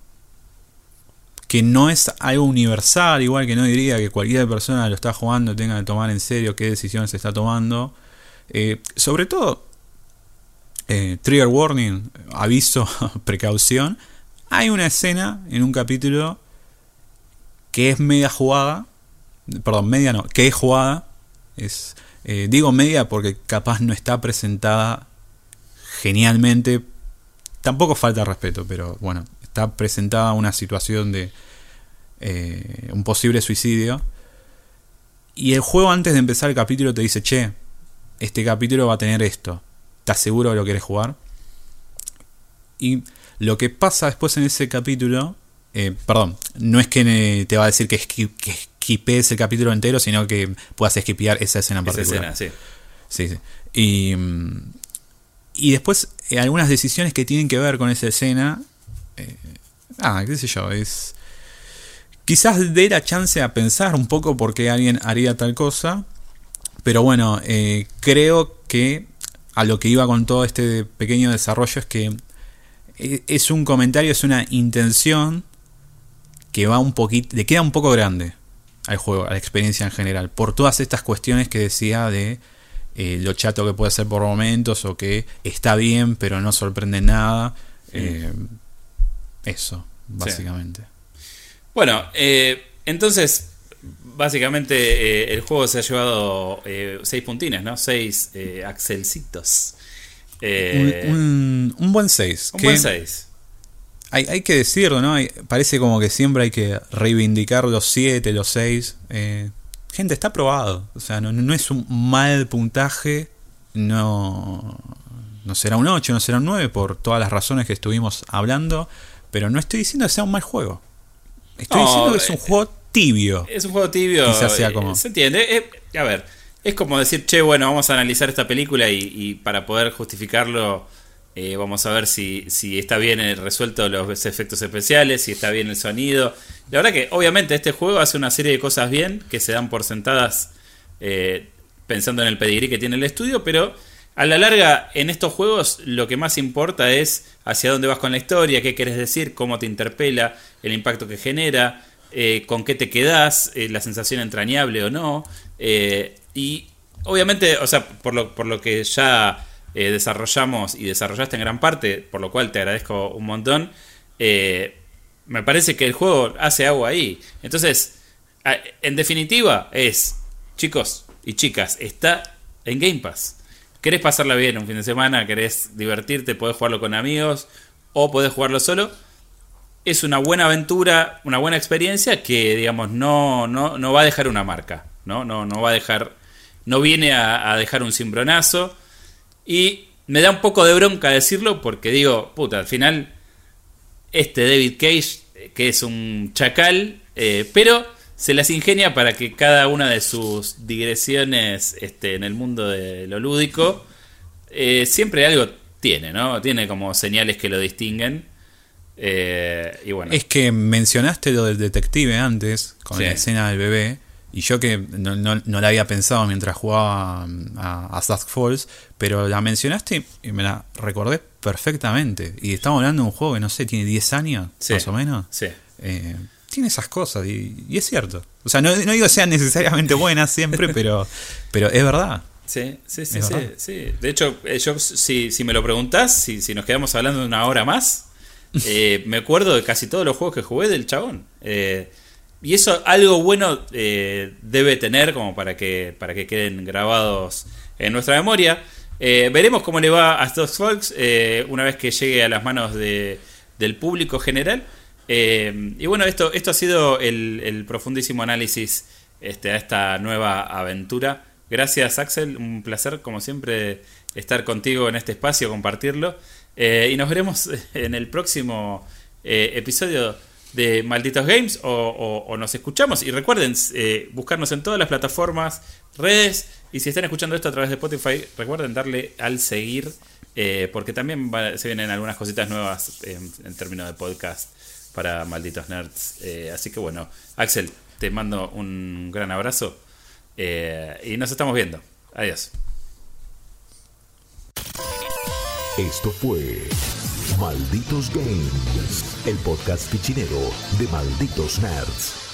Speaker 3: que no es algo universal, igual que no diría que cualquier persona lo está jugando tenga que tomar en serio qué decisiones está tomando. Eh, sobre todo, eh, trigger warning, aviso, precaución. Hay una escena en un capítulo que es media jugada, perdón, media no, que es jugada. Es, eh, digo media porque capaz no está presentada genialmente. Tampoco falta respeto, pero bueno, está presentada una situación de eh, un posible suicidio. Y el juego antes de empezar el capítulo te dice, che, este capítulo va a tener esto. ¿Estás seguro de lo que quieres jugar? Y lo que pasa después en ese capítulo, eh, perdón, no es que te va a decir que, que el capítulo entero, sino que puedas esquipear esa escena en particular. sí. Sí, Y, y después eh, algunas decisiones que tienen que ver con esa escena eh, ah, qué sé yo, es... Quizás dé la chance a pensar un poco por qué alguien haría tal cosa, pero bueno, eh, creo que a lo que iba con todo este pequeño desarrollo es que eh, es un comentario, es una intención que va un poquito, le queda un poco grande al juego, a la experiencia en general, por todas estas cuestiones que decía de lo chato que puede ser por momentos o que está bien pero no sorprende nada. Eso, básicamente.
Speaker 2: Bueno, eh, entonces, básicamente eh, el juego se ha llevado eh, seis puntines, ¿no? Seis axelcitos.
Speaker 3: Un, buen seis.
Speaker 2: Un buen seis.
Speaker 3: Hay, hay, que decirlo, ¿no? parece como que siempre hay que reivindicar los siete, los seis. gente, está probado. O sea, no, no es un mal puntaje. No, no será un 8, no será un 9 por todas las razones que estuvimos hablando. Pero no estoy diciendo que sea un mal juego. Estoy diciendo que es un eh, juego tibio.
Speaker 2: Es un juego tibio.
Speaker 3: Quizás sea como.
Speaker 2: Se entiende. Eh, a ver, es como decir, che, bueno, vamos a analizar esta película y, para poder justificarlo Eh, vamos a ver si, si está bien resuelto los efectos especiales, si está bien el sonido. La verdad que obviamente este juego hace una serie de cosas bien que se dan por sentadas eh, pensando en el pedigrí que tiene el estudio, pero a la larga en estos juegos lo que más importa es hacia dónde vas con la historia, qué quieres decir, cómo te interpela, el impacto que genera, eh, con qué te quedas, la sensación entrañable o no. y obviamente, o sea, por lo, por lo que ya eh, desarrollamos y desarrollaste en gran parte, por lo cual te agradezco un montón. Eh, me parece que el juego hace agua ahí. Entonces, en definitiva, es, chicos y chicas, está en Game Pass. ¿Querés pasarla bien un fin de semana? ¿Querés divertirte? ¿Podés jugarlo con amigos? ¿O podés jugarlo solo? Es una buena aventura, una buena experiencia que, digamos, no, no, no va a dejar una marca. No, no, no va a dejar. No viene a, dejar un cimbronazo y me da un poco de bronca decirlo porque digo, puta, al final, este David Cage, que es un chacal, eh, pero se las ingenia para que cada una de sus digresiones este, en el mundo de lo lúdico eh, siempre algo tiene, ¿no? Tiene como señales que lo distinguen. Eh, y bueno.
Speaker 3: Es que mencionaste lo del detective antes, con la escena del bebé. Y yo que no, no, la había pensado mientras jugaba a, a Falls, pero la mencionaste y me la recordé perfectamente. Y estamos hablando de un juego que no sé, tiene 10 años, más o menos.
Speaker 2: Sí.
Speaker 3: Eh, tiene esas cosas y, es cierto. O sea, no, no, digo que sean necesariamente buenas siempre, pero, pero es verdad.
Speaker 2: Sí, sí, sí, sí, De hecho, eh, yo, si, si me lo preguntás, si, si nos quedamos hablando una hora más, eh, me acuerdo de casi todos los juegos que jugué del chabón. Eh, y eso algo bueno eh, debe tener como para que, para que queden grabados en nuestra memoria. Veremos cómo le va a estos folks eh, una vez que llegue a las manos de, del público general. Y bueno, esto, esto ha sido el, profundísimo análisis este, a esta nueva aventura. Gracias Axel, un placer como siempre estar contigo en este espacio, compartirlo. y nos veremos en el próximo episodio de Malditos Games o, nos escuchamos. Y recuerden eh, buscarnos en todas las plataformas, redes. Y si están escuchando esto a través de Spotify, recuerden darle al seguir. Eh, porque también se vienen algunas cositas nuevas en, términos de podcast para Malditos Nerds. Eh, así que bueno, Axel, te mando un gran abrazo. y nos estamos viendo. Adiós.
Speaker 1: Esto fue Malditos Games, el podcast fichinero de Malditos Nerds.